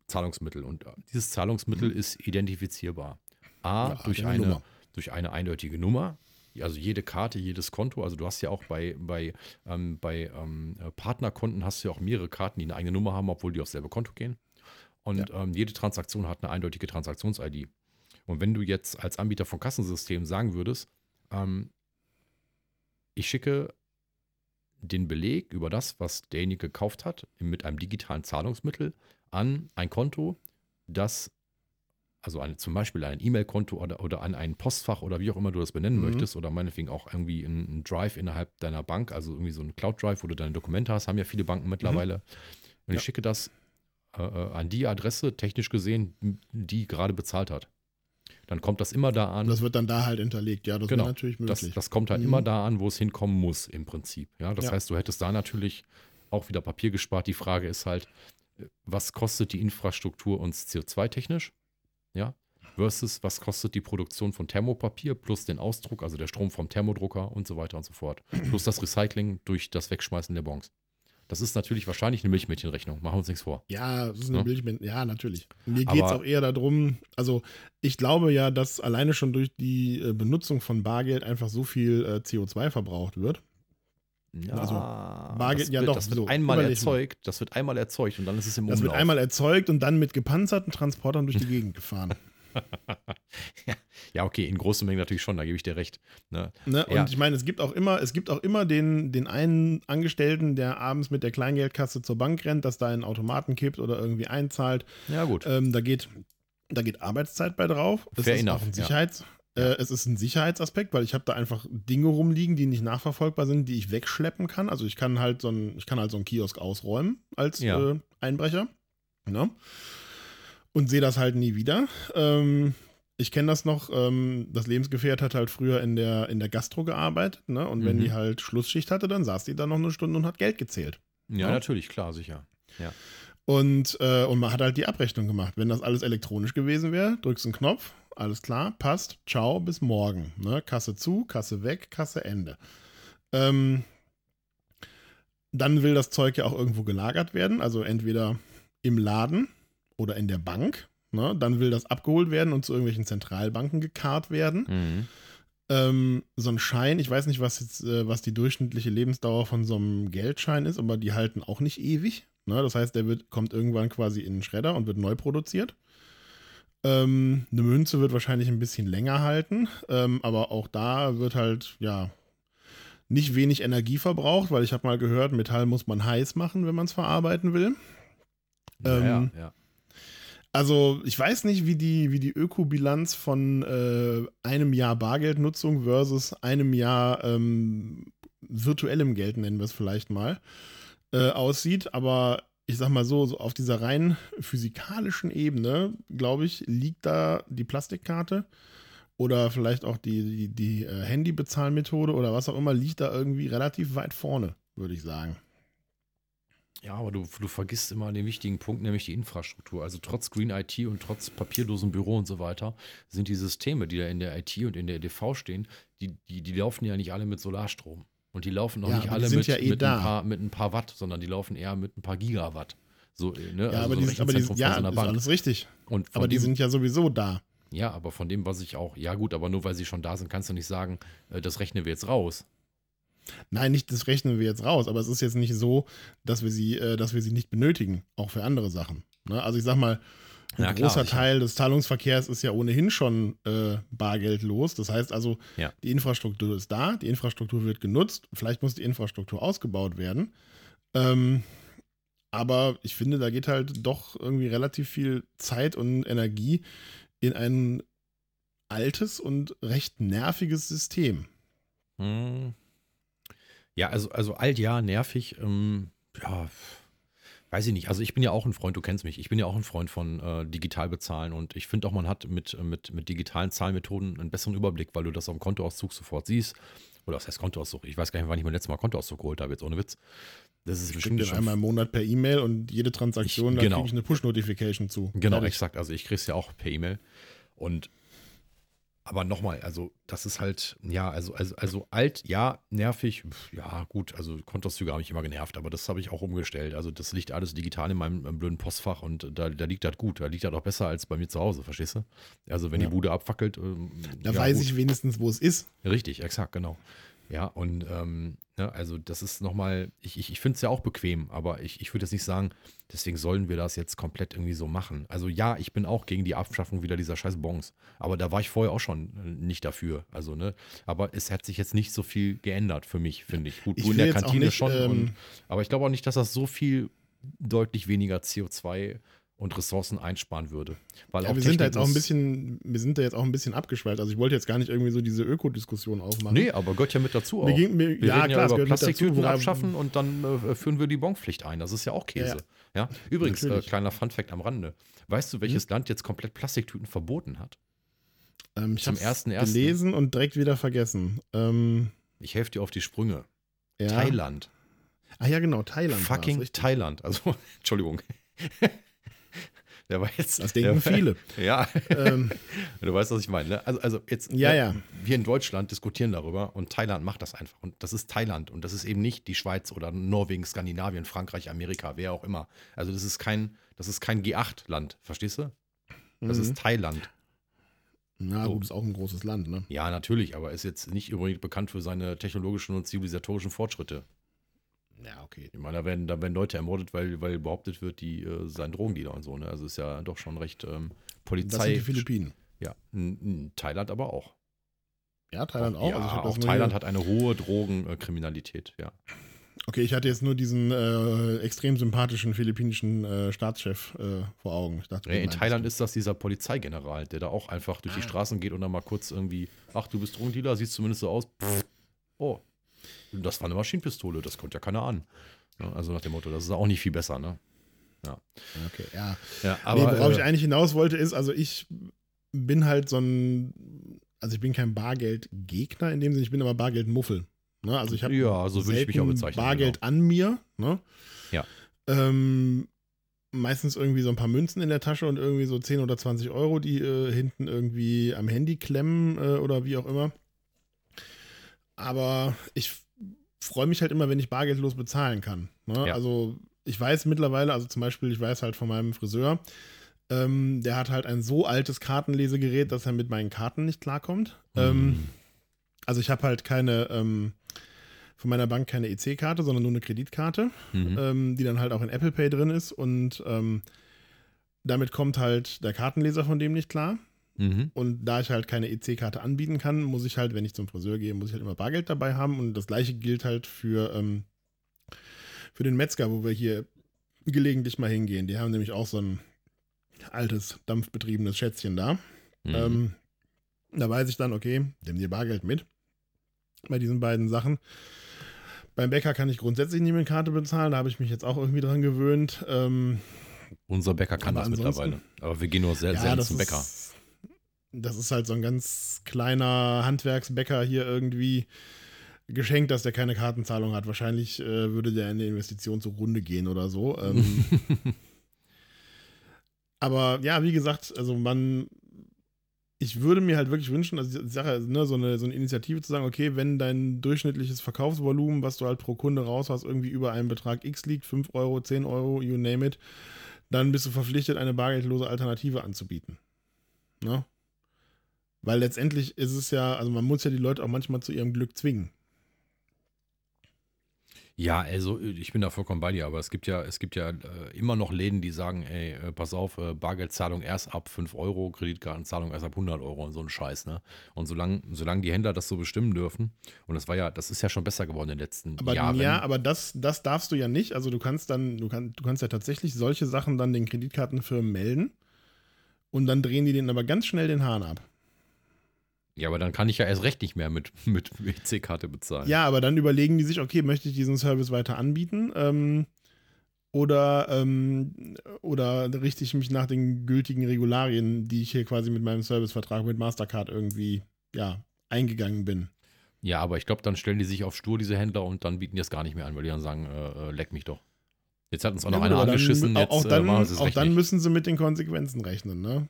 Zahlungsmittel und äh, dieses Zahlungsmittel mhm. ist identifizierbar. A, ja, durch, eine, durch eine eindeutige Nummer, also jede Karte, jedes Konto. Also du hast ja auch bei, bei, ähm, bei ähm, Partnerkonten hast du ja auch mehrere Karten, die eine eigene Nummer haben, obwohl die aufs selbe Konto gehen. Und ja. ähm, jede Transaktion hat eine eindeutige Transaktions-ID. Und wenn du jetzt als Anbieter von Kassensystemen sagen würdest, ähm, ich schicke den Beleg über das, was derjenige gekauft hat, mit einem digitalen Zahlungsmittel an ein Konto, das also eine, zum Beispiel ein E-Mail-Konto oder, oder an ein Postfach oder wie auch immer du das benennen mhm. möchtest oder meinetwegen auch irgendwie ein, Drive innerhalb deiner Bank, also irgendwie so ein Cloud-Drive, wo du deine Dokumente hast, haben ja viele Banken mittlerweile. Mhm. Und ich schicke das äh, äh, an die Adresse, technisch gesehen, die gerade bezahlt hat. Dann kommt das immer da an. Das wird dann da halt hinterlegt, ja, das genau. wäre natürlich möglich. Das, das kommt halt mhm. immer da an, wo es hinkommen muss, im Prinzip. Ja, das ja. heißt, du hättest da natürlich auch wieder Papier gespart. Die Frage ist halt, äh, was kostet die Infrastruktur uns CO2-technisch? Ja, versus was kostet die Produktion von Thermopapier plus den Ausdruck, also der Strom vom Thermodrucker und so weiter und so fort. Plus das Recycling durch das Wegschmeißen der Bons. Das ist natürlich wahrscheinlich eine Milchmädchenrechnung, machen wir uns nichts vor. Ja, das ist eine ja? Milchmädchen, ja, natürlich. Mir geht es auch eher darum, also ich glaube ja, dass alleine schon durch die äh, Benutzung von Bargeld einfach so viel äh, CO2 verbraucht wird. Ja, also Bargeld, das ja wird, doch. Das wird so, einmal erzeugt, das wird einmal erzeugt und dann ist es im Umlauf. Das wird einmal erzeugt und dann mit gepanzerten Transportern durch die Gegend gefahren. ja, okay, in großen Mengen natürlich schon, da gebe ich dir recht. Ne? Ne? Und ja. ich meine, es gibt auch immer, es gibt auch immer den, den einen Angestellten, der abends mit der Kleingeldkasse zur Bank rennt, dass da einen Automaten kippt oder irgendwie einzahlt. Ja, gut. Ähm, da geht, da geht Arbeitszeit bei drauf. Es Fair ist enough, auch ein Sicherheits, ja. Äh, es ist ein Sicherheitsaspekt, weil ich habe da einfach Dinge rumliegen, die nicht nachverfolgbar sind, die ich wegschleppen kann. Also ich kann halt so ein, ich kann halt so einen Kiosk ausräumen als ja. äh, Einbrecher. Ne? Und sehe das halt nie wieder. Ähm, ich kenne das noch, ähm, das Lebensgefährt hat halt früher in der, in der Gastro gearbeitet, ne? Und mhm. wenn die halt Schlussschicht hatte, dann saß die da noch eine Stunde und hat Geld gezählt. Ja, ja? natürlich, klar, sicher. Ja. Und, äh, und man hat halt die Abrechnung gemacht. Wenn das alles elektronisch gewesen wäre, drückst einen Knopf, alles klar, passt, ciao, bis morgen. Ne? Kasse zu, Kasse weg, Kasse Ende. Ähm, dann will das Zeug ja auch irgendwo gelagert werden, also entweder im Laden oder in der Bank. Ne? Dann will das abgeholt werden und zu irgendwelchen Zentralbanken gekarrt werden. Mhm. Ähm, so ein Schein, ich weiß nicht, was jetzt, äh, was die durchschnittliche Lebensdauer von so einem Geldschein ist, aber die halten auch nicht ewig. Ne? Das heißt, der wird, kommt irgendwann quasi in den Schredder und wird neu produziert. Ähm, eine Münze wird wahrscheinlich ein bisschen länger halten, ähm, aber auch da wird halt, ja, nicht wenig Energie verbraucht, weil ich habe mal gehört, Metall muss man heiß machen, wenn man es verarbeiten will. Ähm, ja, ja. Also ich weiß nicht, wie die, wie die Ökobilanz von äh, einem Jahr Bargeldnutzung versus einem Jahr ähm, virtuellem Geld, nennen wir es vielleicht mal, äh, aussieht, aber ich sag mal so, so auf dieser rein physikalischen Ebene, glaube ich, liegt da die Plastikkarte oder vielleicht auch die, die, die äh, Handybezahlmethode oder was auch immer, liegt da irgendwie relativ weit vorne, würde ich sagen. Ja, aber du, du vergisst immer den wichtigen Punkt, nämlich die Infrastruktur. Also trotz Green IT und trotz papierlosem Büro und so weiter, sind die Systeme, die da in der IT und in der EDV stehen, die, die, die laufen ja nicht alle mit Solarstrom. Und die laufen auch ja, nicht alle mit, ja eh mit, ein paar, mit, ein paar, Watt, sondern die laufen eher mit ein paar Gigawatt. So, ne? Ja, also aber, so die, aber die, ja, so ist alles richtig. Und Aber die dem- sind ja sowieso da. Ja, aber von dem, was ich auch, ja gut, aber nur weil sie schon da sind, kannst du nicht sagen, äh, das rechnen wir jetzt raus. Nein, nicht das rechnen wir jetzt raus, aber es ist jetzt nicht so, dass wir sie, äh, dass wir sie nicht benötigen, auch für andere Sachen. Ne? Also ich sag mal, ein Ja, klar, großer sicher. Teil des Zahlungsverkehrs ist ja ohnehin schon äh, bargeldlos. Das heißt also, Ja. die Infrastruktur ist da, die Infrastruktur wird genutzt, vielleicht muss die Infrastruktur ausgebaut werden. Ähm, aber ich finde, da geht halt doch irgendwie relativ viel Zeit und Energie in ein altes und recht nerviges System. Hm. Ja, also, also alt, ja, nervig. Ähm, ja, weiß ich nicht. Also ich bin ja auch ein Freund, du kennst mich, ich bin ja auch ein Freund von äh, digital bezahlen und ich finde auch, man hat mit, mit, mit digitalen Zahlmethoden einen besseren Überblick, weil du das am Kontoauszug sofort siehst. Oder was heißt Kontoauszug? Ich weiß gar nicht, wann ich mein letztes Mal Kontoauszug geholt habe, jetzt ohne Witz. Das ist Ich bestimmt den einmal im Monat per E-Mail und jede Transaktion, Ich- da genau. kriege ich eine Push-Notification zu. Genau, Fertig. exakt. Also ich kriege es ja auch per E-Mail. Und aber nochmal, also das ist halt, ja, also, also, also alt, ja, nervig, ja, gut, also Kontoauszüge haben mich immer genervt, aber das habe ich auch umgestellt. Also das liegt alles digital in meinem, meinem blöden Postfach und da, da liegt das gut. Da liegt das auch besser als bei mir zu Hause, verstehst du? Also wenn Ja. die Bude abfackelt. Ähm, Da ja, weiß gut. ich wenigstens, wo es ist. Richtig, exakt, genau. Ja, und ähm, ne, also das ist nochmal, ich, ich, ich finde es ja auch bequem, aber ich, ich würde jetzt nicht sagen, deswegen sollen wir das jetzt komplett irgendwie so machen. Also ja, ich bin auch gegen die Abschaffung wieder dieser scheiß Bons, aber da war ich vorher auch schon äh, nicht dafür. Also, ne, aber es hat sich jetzt nicht so viel geändert für mich, finde ich. Gut, Ich du in der Kantine nicht, schon, ähm, und, aber ich glaube auch nicht, dass das so viel deutlich weniger CO2 und Ressourcen einsparen würde. Weil Ja, wir sind da jetzt auch ein bisschen, wir sind da jetzt auch ein bisschen abgeschweift. Also ich wollte jetzt gar nicht irgendwie so diese Ökodiskussion aufmachen. Nee, aber gehört ja mit dazu auch. Mir ging, mir, Wir ja, reden klar, ja über Plastiktüten abschaffen und dann äh, führen wir die Bonpflicht ein. Das ist ja auch Käse. Ja. Übrigens, äh. Hm? kleiner Funfact am Rande. Weißt du, welches Land jetzt komplett Plastiktüten verboten hat? Ähm, ich habe 1.1.. gelesen und direkt wieder vergessen. Ähm, Ich helfe dir auf die Sprünge. ja. Thailand. Ah ja, genau, Thailand. Fucking. Thailand. Also, Entschuldigung. Der jetzt. Das denken der, viele. Ja, ähm, du weißt, was ich meine. Ne? Also, also jetzt, Ja, äh, ja. wir in Deutschland diskutieren darüber und Thailand macht das einfach. Und das ist Thailand und das ist eben nicht die Schweiz oder Norwegen, Skandinavien, Frankreich, Amerika, wer auch immer. Also das ist kein, das ist kein G8-Land, verstehst du? Das mhm. ist Thailand. Na so. gut, ist auch ein großes Land, ne? Ja, natürlich, aber ist jetzt nicht übrigens bekannt für seine technologischen und zivilisatorischen Fortschritte. Ja, okay. Ich meine, da werden, da werden Leute ermordet, weil, weil behauptet wird, die äh, seien Drogendealer und so. Ne? Also ist ja doch schon recht ähm, Polizei. Das sind die Philippinen. Ja, in, Thailand aber auch. Ja, Thailand auch. Ja, Also auch Thailand hat eine hohe Drogenkriminalität, ja. Okay, ich hatte jetzt nur diesen äh, extrem sympathischen philippinischen äh, Staatschef äh, vor Augen. Dachte, in Thailand ist das dieser Polizeigeneral, der da auch einfach durch die Ah. Straßen geht und dann mal kurz irgendwie, ach, du bist Drogendealer, siehst zumindest so aus. Pff, oh, das war eine Maschinenpistole, das kommt ja keiner an. Ja, also nach dem Motto, das ist auch nicht viel besser, ne? Okay, ja. Ja, Aber nee, worauf ich äh, eigentlich hinaus wollte, ist, also ich bin halt so ein, also ich bin kein Bargeldgegner in dem Sinne, ich bin aber Bargeldmuffel. Ne? Also ich habe Ja, so würde ich mich auch bezeichnen, genau. Bargeld an mir. Ne? Ja. Ähm, meistens irgendwie so ein paar Münzen in der Tasche und irgendwie so 10 oder 20 Euro, die äh, hinten irgendwie am Handy klemmen äh, oder wie auch immer. Aber ich freue mich halt immer, wenn ich bargeldlos bezahlen kann. Ne? Ja. Also ich weiß mittlerweile, also zum Beispiel, ich weiß halt von meinem Friseur, ähm, der hat halt ein so altes Kartenlesegerät, dass er mit meinen Karten nicht klarkommt. Ähm, Mhm. also ich habe halt keine, ähm, von meiner Bank keine EC-Karte, sondern nur eine Kreditkarte, mhm. ähm, die dann halt auch in Apple Pay drin ist und ähm, damit kommt halt der Kartenleser von dem nicht klar. Mhm. Und da ich halt keine EC-Karte anbieten kann, muss ich halt, wenn ich zum Friseur gehe, muss ich halt immer Bargeld dabei haben. Und das gleiche gilt halt für, ähm, für den Metzger, wo wir hier gelegentlich mal hingehen. Die haben nämlich auch so ein altes, dampfbetriebenes Schätzchen da. Mhm. Ähm, da weiß ich dann, okay, nimm dir Bargeld mit. Bei diesen beiden Sachen. Beim Bäcker kann ich grundsätzlich nicht mit Karte bezahlen. Da habe ich mich jetzt auch irgendwie dran gewöhnt. Ähm, Unser Bäcker kann das mittlerweile. Aber wir gehen nur sehr, selten zum Bäcker. Das ist halt so ein ganz kleiner Handwerksbäcker hier irgendwie geschenkt, dass der keine Kartenzahlung hat. Wahrscheinlich äh, würde der in der Investition zugrunde gehen oder so. Ähm, aber ja, wie gesagt, also man ich würde mir halt wirklich wünschen, also die Sache, ne, so eine, so eine Initiative zu sagen, okay, wenn dein durchschnittliches Verkaufsvolumen, was du halt pro Kunde raus hast, irgendwie über einen Betrag X liegt, 5 Euro, 10 Euro, you name it, dann bist du verpflichtet, eine bargeldlose Alternative anzubieten. Ne? Weil letztendlich ist es ja, also man muss ja die Leute auch manchmal zu ihrem Glück zwingen. Ja, also ich bin da vollkommen bei dir, aber es gibt ja, es gibt ja äh, immer noch Läden, die sagen, ey, äh, pass auf, äh, Bargeldzahlung erst ab 5 Euro, Kreditkartenzahlung erst ab 100 Euro und so ein Scheiß, ne? Und solange, solange die Händler das so bestimmen dürfen, und das war ja, das ist ja schon besser geworden in den letzten Aber Jahren. ja, aber das, das darfst du ja nicht. Also du kannst dann, du, kann, du kannst ja tatsächlich solche Sachen dann den Kreditkartenfirmen melden und dann drehen die denen aber ganz schnell den Hahn ab. Ja, aber dann kann ich ja erst recht nicht mehr mit, mit EC-Karte bezahlen. Ja, aber dann überlegen die sich, okay, möchte ich diesen Service weiter anbieten? Ähm, oder, ähm, oder richte ich mich nach den gültigen Regularien, die ich hier quasi mit meinem Servicevertrag mit Mastercard irgendwie ja, eingegangen bin? Ja, aber ich glaube, dann stellen die sich auf stur, diese Händler, und dann bieten die es gar nicht mehr an, weil die dann sagen, äh, äh, leck mich doch. Jetzt hat uns auch noch Ja, einer gut, aber angeschissen, dann, jetzt auch äh, dann, es auch dann müssen sie mit den Konsequenzen rechnen, ne?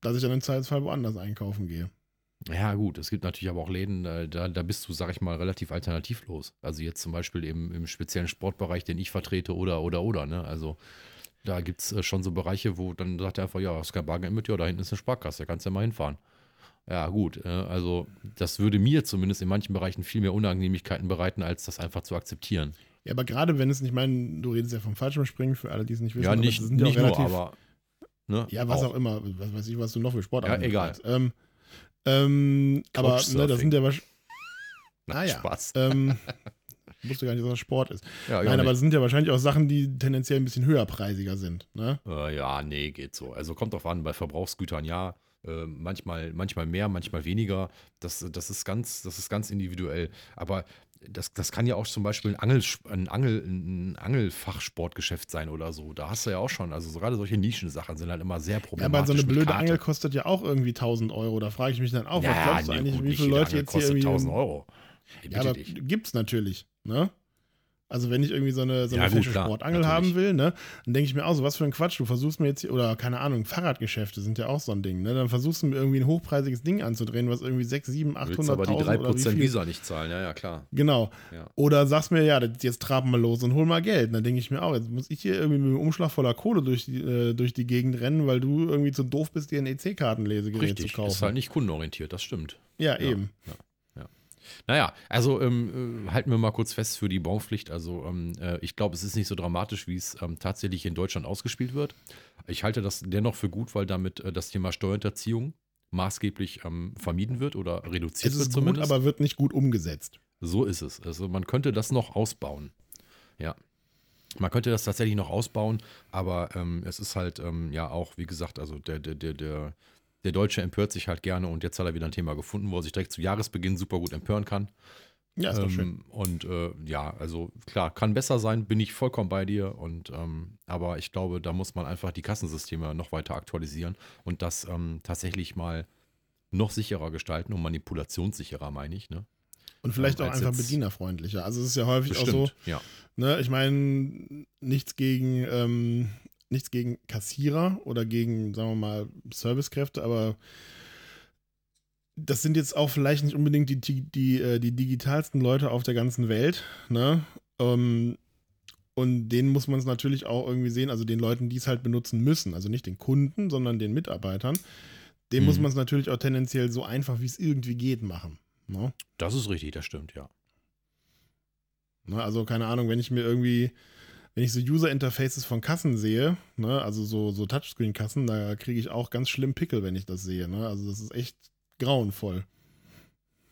Dass ich dann im Zweifelsfall woanders einkaufen gehe. Ja, gut, es gibt natürlich aber auch Läden, äh, da, da bist du, sag ich mal, relativ alternativlos. Also jetzt zum Beispiel im, im speziellen Sportbereich, den ich vertrete, oder, oder, oder, ne? Also da gibt es schon so Bereiche, wo dann sagt er einfach, ja, hast kein Bargeld mit, ja, da hinten ist eine Sparkasse, da kannst du ja mal hinfahren. Ja, gut, äh, also das würde mir zumindest in manchen Bereichen viel mehr Unangenehmigkeiten bereiten, als das einfach zu akzeptieren. Ja, aber gerade wenn es nicht, ich meine, du redest ja vom Fallschirmspringen, für alle, die es nicht wissen. ja, aber nicht, das sind ja nicht auch nur, relativ, aber. Ne, Ja, was auch. immer. Was weiß ich, was du noch für Sportarten Ja, egal. betreibst. Ähm, ähm, aber ne, das sind ja wahrscheinlich. Na, Ah, ja. Spaß. Ähm, ich wusste gar nicht, dass das Sport ist. Ja, Nein, aber das sind ja wahrscheinlich auch Sachen, die tendenziell ein bisschen höherpreisiger sind. Ne? Äh, ja, nee, geht so. Also kommt drauf an, bei Verbrauchsgütern ja. Äh, manchmal, manchmal mehr, manchmal weniger. Das, das, ist ganz, das ist ganz individuell. Aber das, das kann ja auch zum Beispiel ein, Angel, ein, Angel, ein Angelfachsportgeschäft sein oder so. Da hast du ja auch schon, also so, gerade solche Nischensachen sind halt immer sehr Ja, problematisch. aber so eine blöde Karte. Angel kostet ja auch irgendwie 1000 Euro. Da frage ich mich dann auch, was ja, glaubst du nee, eigentlich, gut, wie viele Leute Angel jetzt hier kostet irgendwie. 1000 Euro. Ich Ja, aber dich. gibt's natürlich, ne? Also wenn ich irgendwie so eine, so eine Ja, gut, klar, Sportangel natürlich. haben will, ne, dann denke ich mir auch so, was für ein Quatsch, du versuchst mir jetzt oder keine Ahnung, Fahrradgeschäfte sind ja auch so ein Ding, ne? Dann versuchst du mir irgendwie ein hochpreisiges Ding anzudrehen, was irgendwie 6, 7, Du 800 willst aber die 1000 oder wie 3% viel. Visa nicht zahlen, ja, ja, klar. Genau. Ja. Oder sagst mir, ja, jetzt trab mal los und hol mal Geld. Und dann denke ich mir auch, jetzt muss ich hier irgendwie mit einem Umschlag voller Kohle durch die, äh, durch die Gegend rennen, weil du irgendwie zu doof bist, dir ein EC-Kartenlesegerät zu Richtig, kaufen. ist halt nicht kundenorientiert, das stimmt. ja, eben. Naja, also ähm, äh, halten wir mal kurz fest für die Bonpflicht. Also ähm, äh, ich glaube, es ist nicht so dramatisch, wie es ähm, tatsächlich in Deutschland ausgespielt wird. Ich halte das dennoch für gut, weil damit äh, das Thema Steuerhinterziehung maßgeblich ähm, vermieden wird oder reduziert Es wird ist gut, zumindest. aber wird nicht gut umgesetzt. So ist es. Also man könnte das noch ausbauen. Ja. Man könnte das tatsächlich noch ausbauen, aber ähm, es ist halt ähm, ja auch, wie gesagt, also der, der, der, der, der Deutsche empört sich halt gerne und jetzt hat er wieder ein Thema gefunden, wo er sich direkt zu Jahresbeginn super gut empören kann. Ja, ist doch schön. Ähm, und äh, ja, also klar, kann besser sein, bin ich vollkommen bei dir. Und ähm, aber ich glaube, da muss man einfach die Kassensysteme noch weiter aktualisieren und das ähm, tatsächlich mal noch sicherer gestalten und manipulationssicherer, meine ich. Ne? Und vielleicht ähm, auch einfach bedienerfreundlicher. Also es ist ja häufig auch so, ja. ne, ich meine, nichts gegen, ähm, nichts gegen Kassierer oder gegen, sagen wir mal, Servicekräfte, aber das sind jetzt auch vielleicht nicht unbedingt die, die, die, äh, die digitalsten Leute auf der ganzen Welt, ne? Ähm, und denen muss man es natürlich auch irgendwie sehen, also den Leuten, die es halt benutzen müssen, also nicht den Kunden, sondern den Mitarbeitern, dem muss Mhm. man es natürlich auch tendenziell so einfach, wie es irgendwie geht, machen. Ne? Das ist richtig, das stimmt, ja. Ne, also keine Ahnung, wenn ich mir irgendwie, wenn ich so User-Interfaces von Kassen sehe, ne, also so, so Touchscreen-Kassen, da kriege ich auch ganz schlimm Pickel, wenn ich das sehe. Ne? Also das ist echt grauenvoll.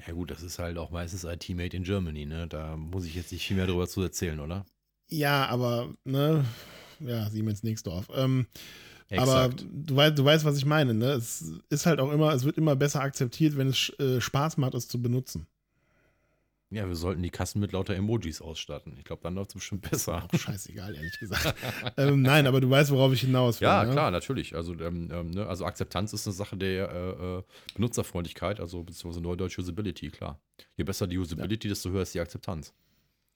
Ja gut, das ist halt auch meistens IT Made in Germany, ne? Da muss ich jetzt nicht viel mehr drüber zu erzählen, oder? Ja, aber, ne, ja, Siemens Nixdorf. Ähm, aber du weißt, du weißt, was ich meine, ne? Es ist halt auch immer, es wird immer besser akzeptiert, wenn es äh, Spaß macht, es zu benutzen. Ja, wir sollten die Kassen mit lauter Emojis ausstatten. Ich glaube, dann läuft es bestimmt besser. Auch scheißegal, ehrlich gesagt. ähm, nein, aber du weißt, worauf ich hinaus will. Ja, ne? klar, natürlich. Also, ähm, ähm, ne? also Akzeptanz ist eine Sache der äh, äh, Benutzerfreundlichkeit, also beziehungsweise Neudeutsch Usability, klar. Je besser die Usability, desto höher ist die Akzeptanz.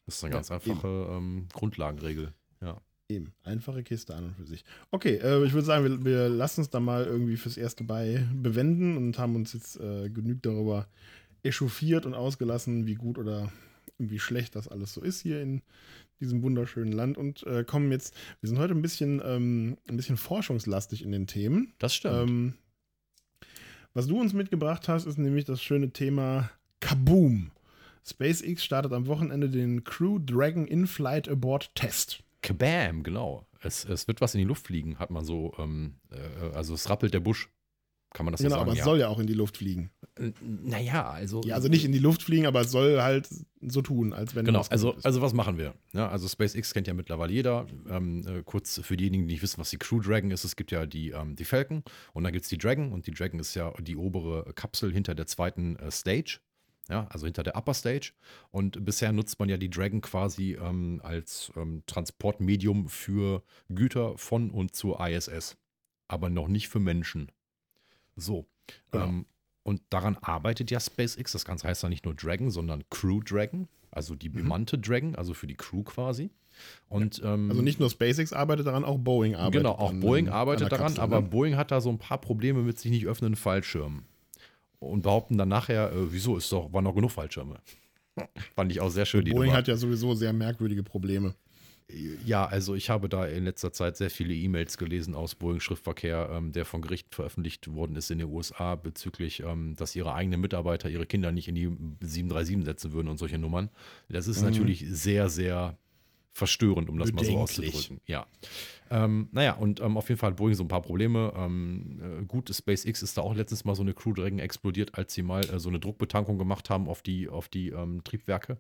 Das ist eine Ja, ganz einfache ähm, Grundlagenregel. Ja. Eben, einfache Kiste an und für sich. Okay, äh, ich würde sagen, wir, wir lassen es da mal irgendwie fürs erste bei bewenden und haben uns jetzt äh, genügend darüber echauffiert und ausgelassen, wie gut oder wie schlecht das alles so ist hier in diesem wunderschönen Land und äh, kommen jetzt, wir sind heute ein bisschen, ähm, ein bisschen forschungslastig in den Themen. Das stimmt. Ähm, was du uns mitgebracht hast, ist nämlich das schöne Thema Kaboom. SpaceX startet am Wochenende den Crew Dragon In-Flight Abort Test. Kabam, genau. Es, es wird was in die Luft fliegen, hat man so, ähm, äh, also es rappelt der Busch. Kann man das Genau, so sagen? aber es soll ja auch in die Luft fliegen. Naja, also. Ja, also nicht in die Luft fliegen, aber es soll halt so tun, als wenn Genau, also, ist. also was machen wir? Ja, also SpaceX kennt ja mittlerweile jeder. Ähm, äh, kurz für diejenigen, die nicht wissen, was die Crew Dragon ist, es gibt ja die, ähm, die Falcon und dann gibt es die Dragon und die Dragon ist ja die obere Kapsel hinter der zweiten äh, Stage. Ja, also hinter der Upper Stage. Und bisher nutzt man ja die Dragon quasi ähm, als ähm, Transportmedium für Güter von und zur ISS. Aber noch nicht für Menschen. So. Genau. Ähm, und daran arbeitet ja SpaceX. Das Ganze heißt ja nicht nur Dragon, sondern Crew Dragon. Also die bemannte Dragon, also für die Crew quasi. Und, ähm, Mhm. Also nicht nur SpaceX arbeitet daran, auch Boeing arbeitet Genau, auch an- Boeing arbeitet daran, Kapsel, aber ne? Boeing hat da so ein paar Probleme mit sich nicht öffnenden Fallschirmen. Und behaupten dann nachher, äh, wieso ist doch, waren noch genug Fallschirme. Fand ich auch sehr schön, die Boeing Nummer. hat ja sowieso sehr merkwürdige Probleme. Ja, also ich habe da in letzter Zeit sehr viele E-Mails gelesen aus Boeing-Schriftverkehr, ähm, der von Gericht veröffentlicht worden ist in den USA bezüglich, ähm, dass ihre eigenen Mitarbeiter ihre Kinder nicht in die 737 setzen würden und solche Nummern. Das ist Mhm. natürlich sehr, sehr verstörend, um das mal so auszudrücken. Ja. Ähm, naja, und ähm, auf jeden Fall hat Boeing so ein paar Probleme. Ähm, äh, gut, SpaceX ist da auch letztens mal so eine Crew Dragon explodiert, als sie mal äh, so eine Druckbetankung gemacht haben auf die, auf die ähm, Triebwerke.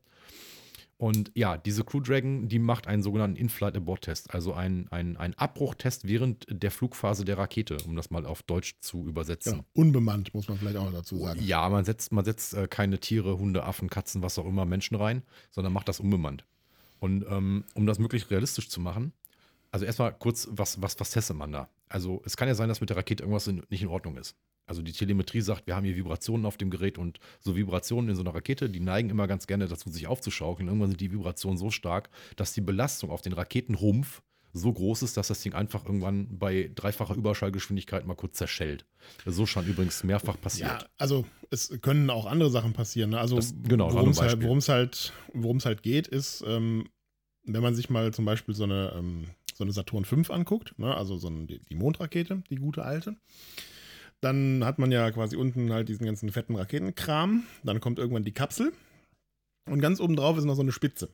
Und ja, diese Crew Dragon, die macht einen sogenannten In-Flight Abort Test, also einen ein Abbruchtest während der Flugphase der Rakete, um das mal auf Deutsch zu übersetzen. Genau. Unbemannt, muss man vielleicht auch noch dazu sagen. Ja, man setzt, man setzt äh, keine Tiere, Hunde, Affen, Katzen, was auch immer, Menschen rein, sondern macht das unbemannt. Und ähm, um das möglichst realistisch zu machen, also erstmal kurz, was, was, was testet man da? Also es kann ja sein, dass mit der Rakete irgendwas in, nicht in Ordnung ist. Also die Telemetrie sagt, wir haben hier Vibrationen auf dem Gerät und so Vibrationen in so einer Rakete, die neigen immer ganz gerne dazu, sich aufzuschaukeln. Irgendwann sind die Vibrationen so stark, dass die Belastung auf den Raketenrumpf so groß ist, dass das Ding einfach irgendwann bei dreifacher Überschallgeschwindigkeit mal kurz zerschellt. So schon übrigens mehrfach passiert. Ja, also es können auch andere Sachen passieren. Ne? Also Das- genau, worum es halt, halt, halt geht, ist, ähm, wenn man sich mal zum Beispiel so eine, ähm, so eine Saturn V anguckt, ne? also so eine, die Mondrakete, die gute alte, dann hat man ja quasi unten halt diesen ganzen fetten Raketenkram, dann kommt irgendwann die Kapsel und ganz oben drauf ist noch so eine Spitze.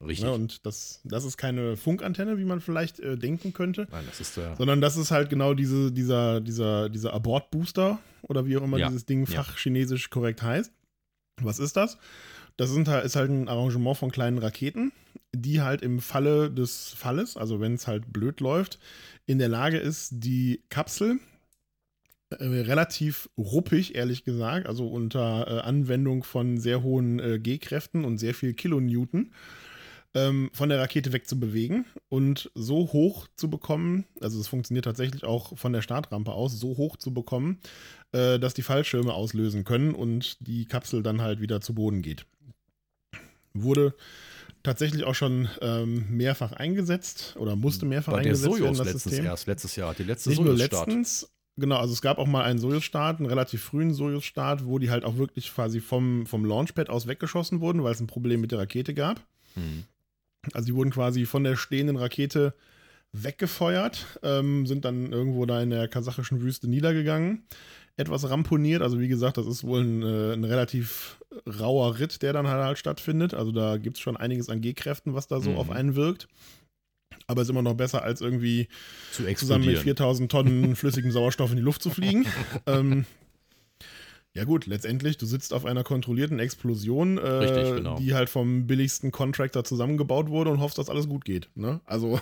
Richtig. Ne? Und das, das ist keine Funkantenne, wie man vielleicht äh, denken könnte. Nein, das ist der. Sondern das ist halt genau diese, dieser, dieser, dieser Abort-Booster oder wie auch immer Ja, dieses Ding ja. fachchinesisch korrekt heißt. Was ist das? Das sind, halt- ist halt ein Arrangement von kleinen Raketen, die halt im Falle des Falles, also wenn es halt blöd läuft, in der Lage ist, die Kapsel äh, relativ ruppig, ehrlich gesagt, also unter äh, Anwendung von sehr hohen äh, G-Kräften und sehr viel Kilonewton, ähm, von der Rakete wegzubewegen und so hoch zu bekommen, also es funktioniert tatsächlich auch von der Startrampe aus, so hoch zu bekommen, äh, dass die Fallschirme auslösen können und die Kapsel dann halt wieder zu Boden geht. Wurde tatsächlich auch schon ähm, mehrfach eingesetzt oder musste mehrfach Bei der eingesetzt werden, Sojus das letztens System. erst, letztes Jahr, die letzte Nicht nur letztens, genau, also es gab auch mal einen Sojus-Start, einen relativ frühen Sojus-Start, wo die halt auch wirklich quasi vom, vom Launchpad aus weggeschossen wurden, weil es ein Problem mit der Rakete gab. Hm. Also die wurden quasi von der stehenden Rakete weggefeuert, ähm, sind dann irgendwo da in der kasachischen Wüste niedergegangen. Etwas ramponiert, also wie gesagt, das ist wohl ein, äh, ein relativ rauer Ritt, der dann halt, halt stattfindet. Also da gibt es schon einiges an G-Kräften, was da so Mhm. auf einen wirkt. Aber ist immer noch besser, als irgendwie Zu zusammen mit explodieren. 4000 Tonnen flüssigem Sauerstoff in die Luft zu fliegen. ähm, ja gut, letztendlich, du sitzt auf einer kontrollierten Explosion, äh, Richtig, genau. die halt vom billigsten Contractor zusammengebaut wurde und hoffst, dass alles gut geht. Ne? Also,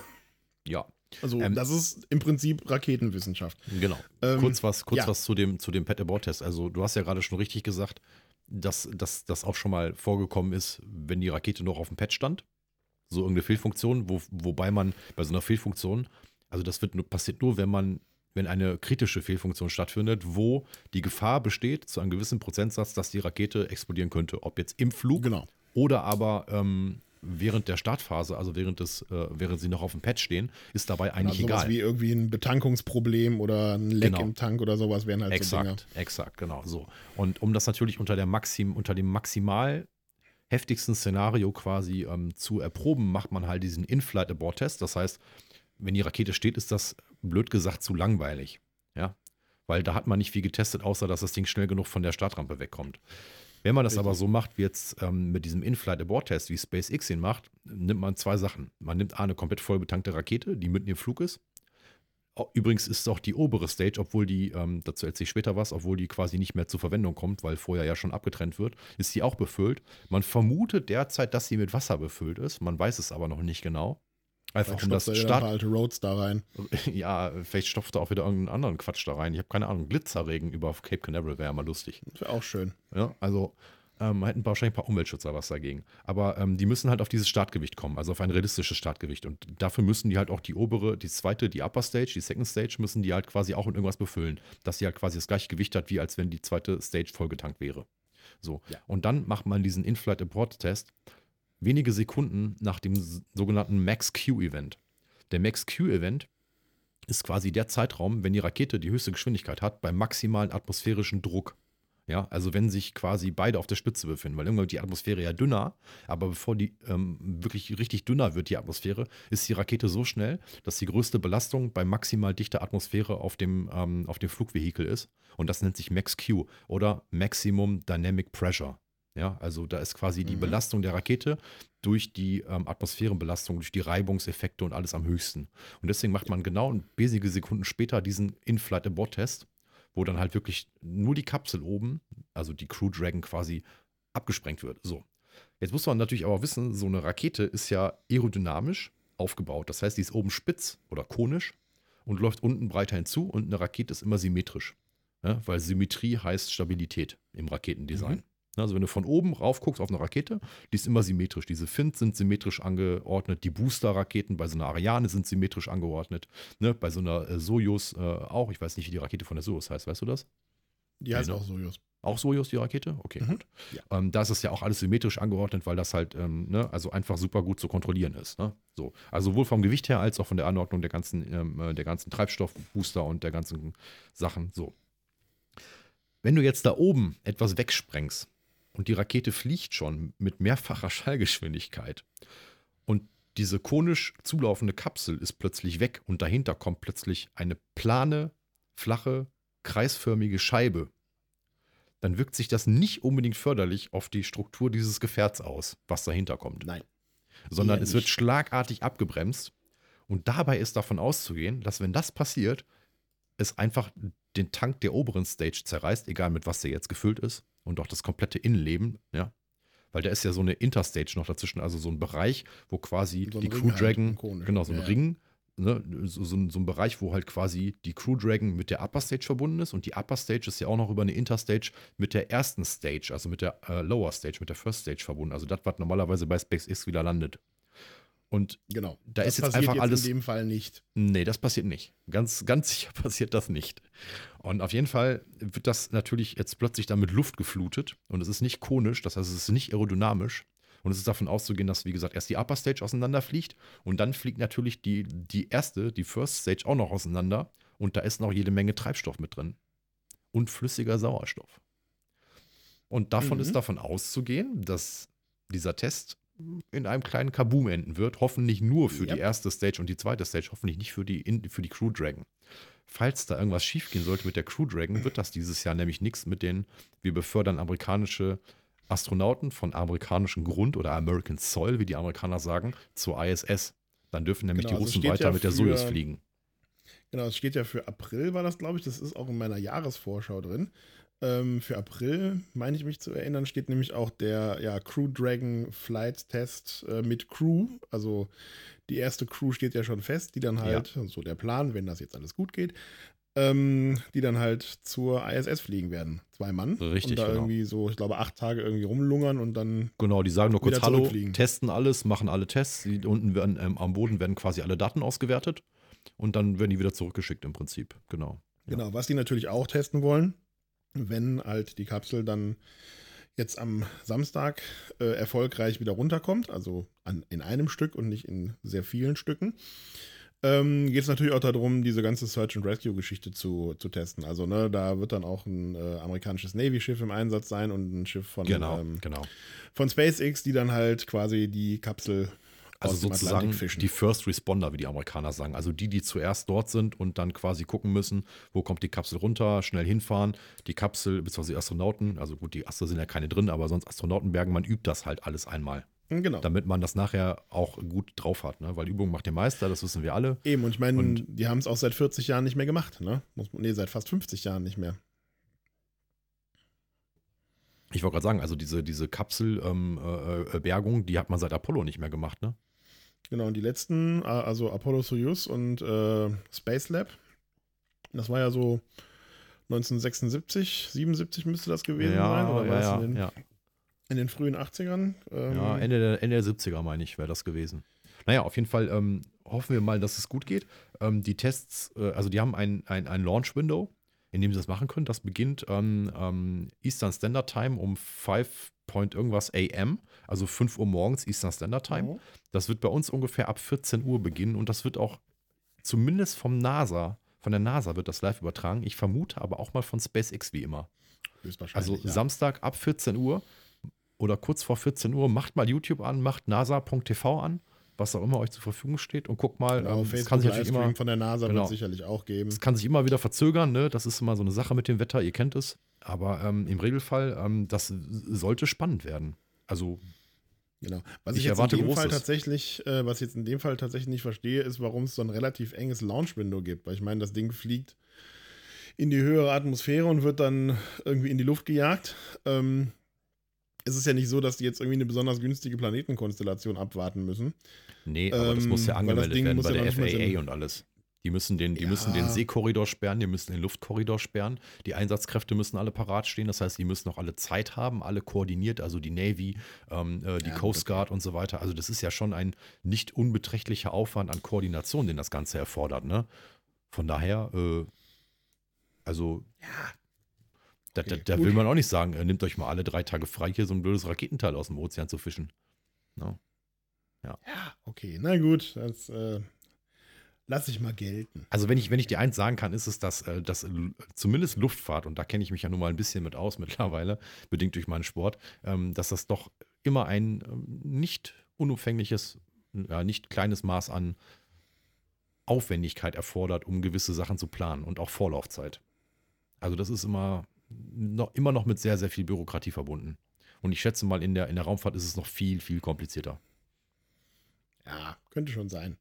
Ja, also Ähm, das ist im Prinzip Raketenwissenschaft. genau. Ähm, kurz was, kurz ja. was zu dem, zu dem Pet Abort Test. Also, du hast ja gerade schon richtig gesagt, dass das auch schon mal vorgekommen ist, wenn die Rakete noch auf dem Pad stand. So irgendeine Fehlfunktion, wo, wobei man bei so einer Fehlfunktion, also das wird nur, passiert nur, wenn man, wenn eine kritische Fehlfunktion stattfindet, wo die Gefahr besteht, zu einem gewissen Prozentsatz, dass die Rakete explodieren könnte. Ob jetzt im Flug Genau. oder aber ähm, während der Startphase, also während, des, äh, während sie noch auf dem Pad stehen, ist dabei eigentlich also egal. wie irgendwie ein Betankungsproblem oder ein Leck Genau. im Tank oder sowas wären halt so Dinge. Exakt, exakt, genau so. Und um das natürlich unter, der Maxim, unter dem maximal heftigsten Szenario quasi ähm, zu erproben, macht man halt diesen In-Flight-Abort-Test. Das heißt, wenn die Rakete steht, ist das blöd gesagt zu langweilig. Ja, weil da hat man nicht viel getestet, außer dass das Ding schnell genug von der Startrampe wegkommt. Wenn man das aber so macht, wie jetzt ähm, mit diesem In-Flight-Abort-Test, wie SpaceX ihn macht, nimmt man zwei Sachen. Man nimmt A, eine komplett voll betankte Rakete, die mitten im Flug ist. Übrigens ist es auch die obere Stage, obwohl die, ähm, dazu erzähle ich später was, obwohl die quasi nicht mehr zur Verwendung kommt, weil vorher ja schon abgetrennt wird, ist sie auch befüllt. Man vermutet derzeit, dass sie mit Wasser befüllt ist. Man weiß es aber noch nicht genau. Einfach Vielleicht um das Start, alte Roads da rein. ja, vielleicht stopft er auch wieder irgendeinen anderen Quatsch da rein. Ich habe keine Ahnung. Glitzerregen über Cape Canaveral wäre ja mal lustig. Das wäre auch schön. Ja, also ähm, hätten wahrscheinlich ein paar Umweltschützer was dagegen. Aber ähm, die müssen halt auf dieses Startgewicht kommen, also auf ein realistisches Startgewicht. Und dafür müssen die halt auch die obere, die zweite, die Upper Stage, die Second Stage, müssen die halt quasi auch mit irgendwas befüllen, dass sie halt quasi das gleiche Gewicht hat, wie als wenn die zweite Stage vollgetankt wäre. So. Ja. Und dann macht man diesen In-Flight-Abort-Test wenige Sekunden nach dem sogenannten Max-Q-Event. Der Max-Q-Event ist quasi der Zeitraum, wenn die Rakete die höchste Geschwindigkeit hat, beim maximalen atmosphärischen Druck. Ja, also wenn sich quasi beide auf der Spitze befinden, weil irgendwann wird die Atmosphäre ja dünner, aber bevor die ähm, wirklich richtig dünner wird, die Atmosphäre, ist die Rakete so schnell, dass die größte Belastung bei maximal dichter Atmosphäre auf dem, ähm, auf dem Flugvehikel ist. Und das nennt sich Max-Q oder Maximum Dynamic Pressure. Ja, also da ist quasi die Mhm. Belastung der Rakete durch die ähm, Atmosphärenbelastung, durch die Reibungseffekte und alles am höchsten. Und deswegen macht man genau wenige Sekunden später diesen In-Flight-Abort-Test, wo dann halt wirklich nur die Kapsel oben, also die Crew Dragon quasi abgesprengt wird. So. Jetzt muss man natürlich aber wissen, so eine Rakete ist ja aerodynamisch aufgebaut. Das heißt, die ist oben spitz oder konisch und läuft unten breiter hinzu und eine Rakete ist immer symmetrisch. Ja, weil Symmetrie heißt Stabilität im Raketendesign. Mhm. Also wenn du von oben rauf guckst auf eine Rakete, die ist immer symmetrisch. Diese Fins sind symmetrisch angeordnet, die Booster-Raketen bei so einer Ariane sind symmetrisch angeordnet. Ne? Bei so einer äh, Sojus äh, auch. Ich weiß nicht, wie die Rakete von der Sojus heißt, weißt du das? Die heißt Nee, ne? auch Sojus. Auch Sojus, die Rakete? Okay, Mhm. gut. Ja. Ähm, da ist es ja auch alles symmetrisch angeordnet, weil das halt, ähm, ne, also einfach super gut zu kontrollieren ist. Ne? So. Also sowohl vom Gewicht her als auch von der Anordnung der ganzen, ähm, äh, der ganzen Treibstoffbooster und der ganzen Sachen. So. Wenn du jetzt da oben etwas wegsprengst und die Rakete fliegt schon mit mehrfacher Schallgeschwindigkeit und diese konisch zulaufende Kapsel ist plötzlich weg und dahinter kommt plötzlich eine plane, flache, kreisförmige Scheibe, dann wirkt sich das nicht unbedingt förderlich auf die Struktur dieses Gefährts aus, was dahinter kommt. Nein. Sondern eher es wird schlagartig abgebremst. Und dabei ist davon auszugehen, dass wenn das passiert, es einfach den Tank der oberen Stage zerreißt, egal mit was der jetzt gefüllt ist, und auch das komplette Innenleben, ja. Weil da ist ja so eine Interstage noch dazwischen, also so ein Bereich, wo quasi So die Ring Crew halt, Dragon, konischer. genau, so ein ja. Ring, ne, so, so, ein- so ein Bereich, wo halt quasi die Crew Dragon mit der Upper Stage verbunden ist und die Upper Stage ist ja auch noch über eine Interstage mit der ersten Stage, also mit der äh, Lower Stage, mit der First Stage verbunden. Also das, was normalerweise bei SpaceX wieder landet. Und Genau. Da das ist jetzt einfach alles- in dem Fall nicht. Nee, das passiert nicht. Ganz, ganz sicher passiert das nicht. Und auf jeden Fall wird das natürlich jetzt plötzlich dann mit Luft geflutet und es ist nicht konisch, das heißt, es ist nicht aerodynamisch. Und es ist davon auszugehen, dass, wie gesagt, erst die Upper Stage auseinanderfliegt und dann fliegt natürlich die, die erste, die First Stage auch noch auseinander und da ist noch jede Menge Treibstoff mit drin. Und flüssiger Sauerstoff. Und davon Mhm. ist davon auszugehen, dass dieser Test in einem kleinen Kaboom enden wird. Hoffentlich nur für Ja. die erste Stage und die zweite Stage, hoffentlich nicht für die, für die Crew Dragon. Falls da irgendwas schiefgehen sollte mit der Crew Dragon, wird das dieses Jahr nämlich nichts mit den, wir befördern amerikanische Astronauten von amerikanischem Grund oder American Soil, wie die Amerikaner sagen, zur ISS. Dann dürfen nämlich Genau, die also Russen weiter ja mit der Soyuz fliegen. Genau, es steht ja für April, war das, glaube ich. Das ist auch in meiner Jahresvorschau drin. Ähm, für April, meine ich mich zu erinnern, steht nämlich auch der ja, Crew Dragon Flight Test äh, mit Crew. Also die erste Crew steht ja schon fest, die dann halt, so der Plan, wenn das jetzt alles gut geht, ähm, die dann halt zur ISS fliegen werden. Zwei Mann. Richtig, Und da genau. irgendwie so, ich glaube, acht Tage irgendwie rumlungern und dann Genau, die sagen nur kurz Hallo, testen alles, machen alle Tests. Die unten werden, ähm, am Boden werden quasi alle Daten ausgewertet und dann werden die wieder zurückgeschickt im Prinzip. Genau. Ja. Genau, was die natürlich auch testen wollen, wenn halt die Kapsel dann jetzt am Samstag äh, erfolgreich wieder runterkommt, also an, in einem Stück und nicht in sehr vielen Stücken, ähm, geht es natürlich auch darum, diese ganze Search and Rescue-Geschichte zu, zu testen. Also, ne, da wird dann auch ein äh, amerikanisches Navy-Schiff im Einsatz sein und ein Schiff von, Genau, ähm, genau. von SpaceX, die dann halt quasi die Kapsel Also sozusagen die First Responder, wie die Amerikaner sagen. Also die, die zuerst dort sind und dann quasi gucken müssen, wo kommt die Kapsel runter, schnell hinfahren. Die Kapsel, beziehungsweise die Astronauten, also gut, die Astro sind ja keine drin, aber sonst Astronautenbergen, man übt das halt alles einmal. genau. Damit man das nachher auch gut drauf hat. Ne? Weil Übung macht den Meister, das wissen wir alle. Eben, und ich meine, die haben es auch seit 40 Jahren nicht mehr gemacht, ne? Muss, nee, seit fast 50 Jahren nicht mehr. Ich wollte gerade sagen, also diese, diese Kapselbergung, äh, äh, Bergung, die hat man seit Apollo nicht mehr gemacht, ne? Genau, und die letzten, äh, also Apollo Soyuz und äh, Space Lab, das war ja so 1976, 77 müsste das gewesen sein, oder war ja, das ja, in, den, ja. in den frühen 80ern? Ähm, ja Ende, der, Ende der 70er, meine ich, wäre das gewesen. Naja, auf jeden Fall ähm, hoffen wir mal, dass es gut geht. Ähm, die Tests, äh, also die haben ein, ein, ein Launch-Window, in dem sie das machen können. Das beginnt ähm, ähm, Eastern Standard Time um 5 Point irgendwas AM, also 5 Uhr morgens Eastern Standard Time. ja. Das wird bei uns ungefähr ab 14 Uhr beginnen und das wird auch zumindest vom NASA, von der NASA wird das live übertragen. Ich vermute aber auch mal von SpaceX wie immer. Also ja. Samstag ab 14 Uhr oder kurz vor 14 Uhr, macht mal YouTube an, macht nasa.tv an, was auch immer euch zur Verfügung steht und guckt mal, Genau, ähm, es Facebook kann sich natürlich immer, von der NASA genau. wird es sicherlich auch geben. es kann sich immer wieder verzögern, ne? Das ist immer so eine Sache mit dem Wetter, ihr kennt es. Aber ähm, im Regelfall, ähm, das sollte spannend werden. Also, Genau. Was Ich ich, jetzt in erwarte dem Fall tatsächlich, äh, was ich jetzt in dem Fall tatsächlich nicht verstehe, ist, warum es so ein relativ enges Launch-Window gibt. Weil ich meine, das Ding fliegt in die höhere Atmosphäre und wird dann irgendwie in die Luft gejagt. Ähm, es ist ja nicht so, dass die jetzt irgendwie eine besonders günstige Planetenkonstellation abwarten müssen. nee, aber das Ähm, muss ja das angemeldet Ding werden muss bei der FAA und alles. Die müssen den, die Ja. müssen den Seekorridor sperren, die müssen den Luftkorridor sperren, die Einsatzkräfte müssen alle parat stehen, das heißt, die müssen auch alle Zeit haben, alle koordiniert, also die Navy, ähm, äh, die Ja, Coast Guard und so weiter. Also das ist ja schon ein nicht unbeträchtlicher Aufwand an Koordination, den das Ganze erfordert. Ne? Von daher, äh, also Ja. da, Okay, da, da will man auch nicht sagen, äh, nehmt euch mal alle drei Tage frei, hier so ein blödes Raketenteil aus dem Ozean zu fischen. Ja, okay. Na gut, das äh, lasse ich mal gelten. Also wenn ich, wenn ich dir eins sagen kann, ist es, dass, äh, dass l- zumindest Luftfahrt, und da kenne ich mich ja nun mal ein bisschen mit aus mittlerweile, bedingt durch meinen Sport, ähm, dass das doch immer ein ähm, nicht unumfängliches, ja, nicht kleines Maß an Aufwendigkeit erfordert, um gewisse Sachen zu planen und auch Vorlaufzeit. Also das ist immer noch, immer noch mit sehr, sehr viel Bürokratie verbunden. Und ich schätze mal, in der, in der Raumfahrt ist es noch viel, viel komplizierter. Ja, könnte schon sein.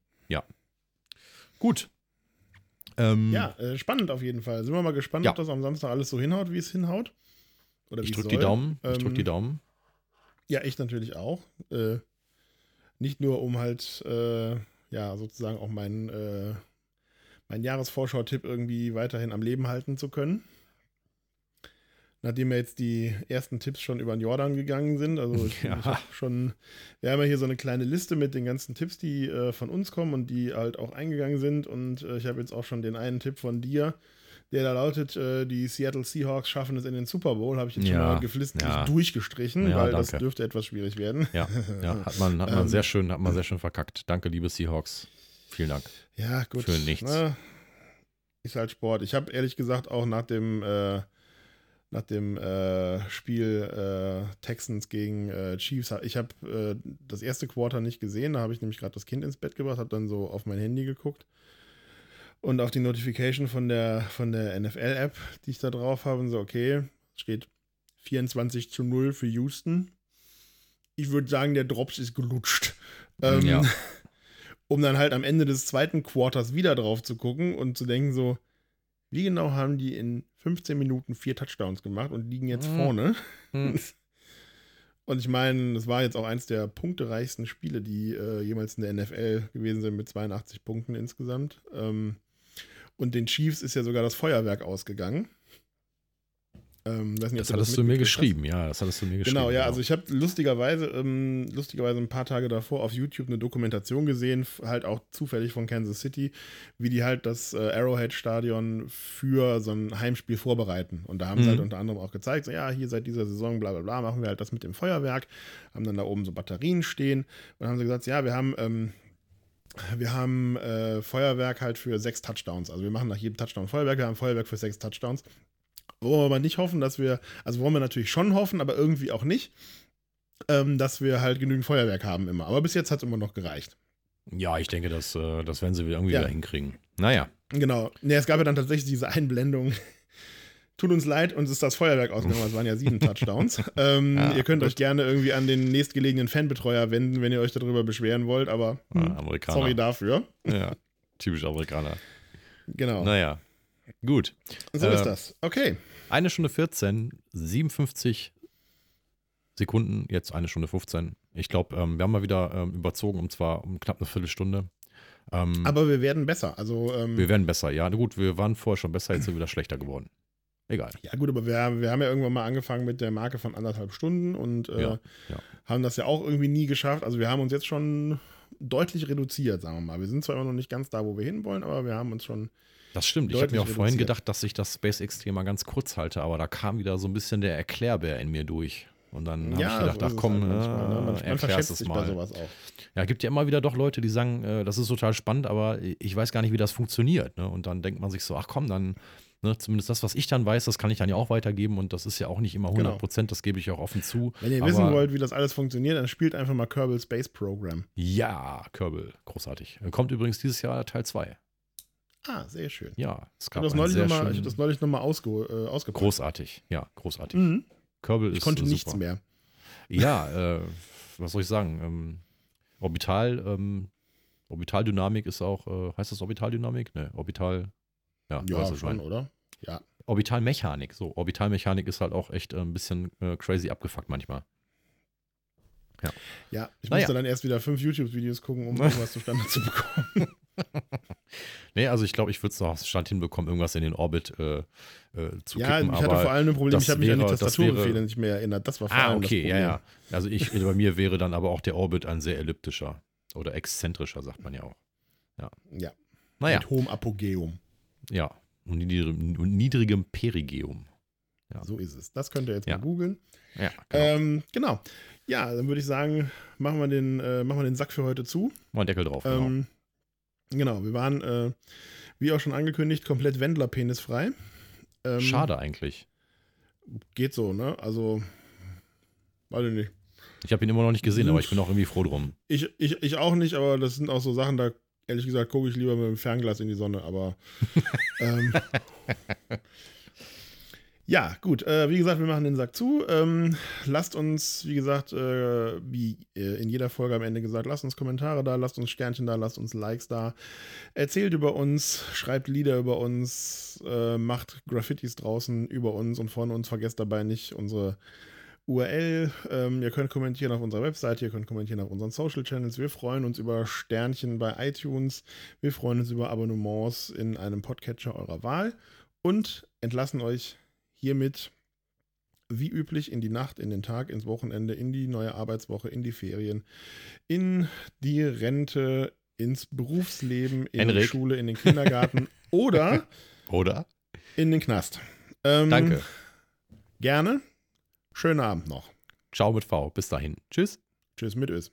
Gut. Ähm, Ja, äh, spannend auf jeden Fall. Sind wir mal gespannt, Ja. ob das am Samstag alles so hinhaut, wie es hinhaut. Oder ich drücke die. Daumen. Ich Ähm, drücke die Daumen. Ja, ich natürlich auch. Äh, nicht nur, um halt, äh, ja, sozusagen auch meinen äh, mein Jahresvorschau-Tipp irgendwie weiterhin am Leben halten zu können. Nachdem wir jetzt die ersten Tipps schon über den Jordan gegangen sind, also ich, Ja. ich schon, wir haben ja hier so eine kleine Liste mit den ganzen Tipps, die äh, von uns kommen und die halt auch eingegangen sind und äh, ich habe jetzt auch schon den einen Tipp von dir, der da lautet, äh, die Seattle Seahawks schaffen es in den Super Bowl, habe ich jetzt schon Ja, mal geflissentlich ja. durchgestrichen, Ja, weil das danke. dürfte etwas schwierig werden. Ja, hat man, hat man Ähm, sehr schön, hat man sehr schön verkackt. Danke, liebe Seahawks. Vielen Dank. Ja, gut. Für nichts. Ne? Ist halt Sport. Ich habe ehrlich gesagt auch nach dem, äh, nach dem äh, Spiel äh, Texans gegen äh, Chiefs, ich habe äh, das erste Quarter nicht gesehen. Da habe ich nämlich gerade das Kind ins Bett gebracht, habe dann so auf mein Handy geguckt und auf die Notification von der, von der NFL-App, die ich da drauf habe. Und so, okay, steht 24 zu 0 für Houston. Ich würde sagen, der Drops ist gelutscht. Ähm, Ja. Um dann halt am Ende des zweiten Quarters wieder drauf zu gucken und zu denken, so, wie genau haben die in 15 Minuten vier Touchdowns gemacht und liegen jetzt Mhm. vorne? Hm. Und ich meine, das war jetzt auch eins der punktereichsten Spiele, die äh, jemals in der NFL gewesen sind, mit 82 Punkten insgesamt. Ähm, und den Chiefs ist ja sogar das Feuerwerk ausgegangen. Ähm, nicht, Das hattest du mir mitgekriegt hast. geschrieben, ja, das hattest du mir geschrieben. Genau, ja, also ich habe lustigerweise, ähm, lustigerweise ein paar Tage davor auf YouTube eine Dokumentation gesehen, halt auch zufällig von Kansas City, wie die halt das äh, Arrowhead-Stadion für so ein Heimspiel vorbereiten. Und da haben sie Mhm. halt unter anderem auch gezeigt, so ja, hier seit dieser Saison, bla bla bla, machen wir halt das mit dem Feuerwerk, haben dann da oben so Batterien stehen und haben sie gesagt, ja, wir haben, ähm, wir haben äh, Feuerwerk halt für sechs Touchdowns. Also wir machen nach jedem Touchdown Feuerwerk, wir haben Feuerwerk für sechs Touchdowns. Wollen wir aber nicht hoffen, dass wir, also wollen wir natürlich schon hoffen, aber irgendwie auch nicht, ähm, dass wir halt genügend Feuerwerk haben immer. Aber bis jetzt hat es immer noch gereicht. ja, ich denke, das, äh, das werden sie wieder irgendwie Ja. wieder hinkriegen. Naja, Genau. Ne, es gab ja dann tatsächlich diese Einblendung. Tut uns leid, uns ist das Feuerwerk ausgegangen. Es waren ja sieben Touchdowns. Ähm, Ja, ihr könnt gut. euch gerne irgendwie an den nächstgelegenen Fanbetreuer wenden, wenn ihr euch darüber beschweren wollt, aber hm, äh, Amerikaner. sorry dafür. Ja, typisch Amerikaner. Genau. Naja, gut. so äh, ist das. Okay. Eine Stunde 14, 57 Sekunden, jetzt eine Stunde 15. Ich glaube, ähm, wir haben mal wieder ähm, überzogen, und zwar um knapp eine Viertelstunde. Ähm, Aber wir werden besser. Also, ähm, wir werden besser. Ja, na gut, wir waren vorher schon besser, jetzt sind wir wieder schlechter geworden. Egal. Ja, gut, aber wir, wir haben ja irgendwann mal angefangen mit der Marke von anderthalb Stunden und äh, Ja, ja. haben das ja auch irgendwie nie geschafft. Also wir haben uns jetzt schon deutlich reduziert, sagen wir mal. Wir sind zwar immer noch nicht ganz da, wo wir hinwollen, aber wir haben uns schon. Das stimmt. Ich habe mir auch vorhin reduziert. gedacht, dass ich das SpaceX-Thema ganz kurz halte, aber da kam wieder so ein bisschen der Erklärbär in mir durch. Und dann habe ich gedacht, so ach komm, halt manchmal, ne? man, man erklärst verschätzt es sich bei mal. sowas auch. Ja, gibt ja immer wieder doch Leute, die sagen, äh, das ist total spannend, aber ich weiß gar nicht, wie das funktioniert. Ne? Und dann denkt man sich so, ach komm, dann, ne, zumindest das, was ich dann weiß, das kann ich dann ja auch weitergeben und das ist ja auch nicht immer 100 Genau. Prozent, das gebe ich auch offen zu. Wenn ihr wissen wollt, wie das alles funktioniert, dann spielt einfach mal Kerbal Space Program. Ja, Kerbal, großartig. Kommt übrigens dieses Jahr Teil 2. Ah, sehr schön. Ja, es Ich gab habe das neulich nochmal schönen- noch, neulich noch mal ausge, äh, ausgepackt. Großartig, ja, großartig. Mhm. Kerbal ist Ich konnte äh, nichts super. mehr. Ja, äh, was soll ich sagen? Ähm, Orbital, ähm, Orbitaldynamik ist auch, äh, heißt das Orbitaldynamik? Ne, Orbital, ja, Ja, ich schon, meine. oder? Ja. Orbitalmechanik, so. Orbitalmechanik ist halt auch echt äh, ein bisschen äh, crazy abgefuckt manchmal. Ja, ich Naja. musste dann erst wieder fünf YouTube-Videos gucken, um irgendwas zustande zu bekommen. Nee, also ich glaube, ich würde es noch Stand hinbekommen, irgendwas in den Orbit äh, äh, zu ja, kippen, ich hatte vor allem ein Problem, ich habe mich an die Tastaturbefehle nicht mehr erinnert. Das war vor Ah, allem okay, ja, ja. Also ich, bei mir wäre dann aber auch der Orbit ein sehr elliptischer oder exzentrischer, sagt man ja auch. Ja, Naja, mit hohem Apogeum. ja. Und niedrigem, und niedrigem Perigeum. Ja. So ist es. Das könnt ihr jetzt Ja. mal googeln. Ja, genau. Ähm, genau. Ja, dann würde ich sagen, machen wir, den, äh, machen wir den Sack für heute zu. Mal einen Deckel drauf. Genau. Ähm, genau, wir waren, äh, wie auch schon angekündigt, komplett Wendler-penisfrei. Ähm, Schade eigentlich. Geht so, ne? Also, weiß ich nicht. Ich habe ihn immer noch nicht gesehen, aber ich bin auch irgendwie froh drum. Ich, ich, ich auch nicht, aber das sind auch so Sachen, da ehrlich gesagt gucke ich lieber mit dem Fernglas in die Sonne, aber ähm, ja, gut. Äh, wie gesagt, wir machen den Sack zu. Ähm, lasst uns, wie gesagt, äh, wie äh, in jeder Folge am Ende gesagt, lasst uns Kommentare da, lasst uns Sternchen da, lasst uns Likes da. Erzählt über uns, schreibt Lieder über uns, äh, macht Graffitis draußen über uns und von uns. Vergesst dabei nicht unsere URL. Ähm, ihr könnt kommentieren auf unserer Webseite, ihr könnt kommentieren auf unseren Social Channels. Wir freuen uns über Sternchen bei iTunes. Wir freuen uns über Abonnements in einem Podcatcher eurer Wahl und entlassen euch hiermit wie üblich in die Nacht, in den Tag, ins Wochenende, in die neue Arbeitswoche, in die Ferien, in die Rente, ins Berufsleben, in die Henrik. Schule, in den Kindergarten oder Oder? in den Knast. Ähm, Danke. Gerne. Schönen Abend noch. Ciao mit V. Bis dahin. Tschüss. Tschüss mit Ös.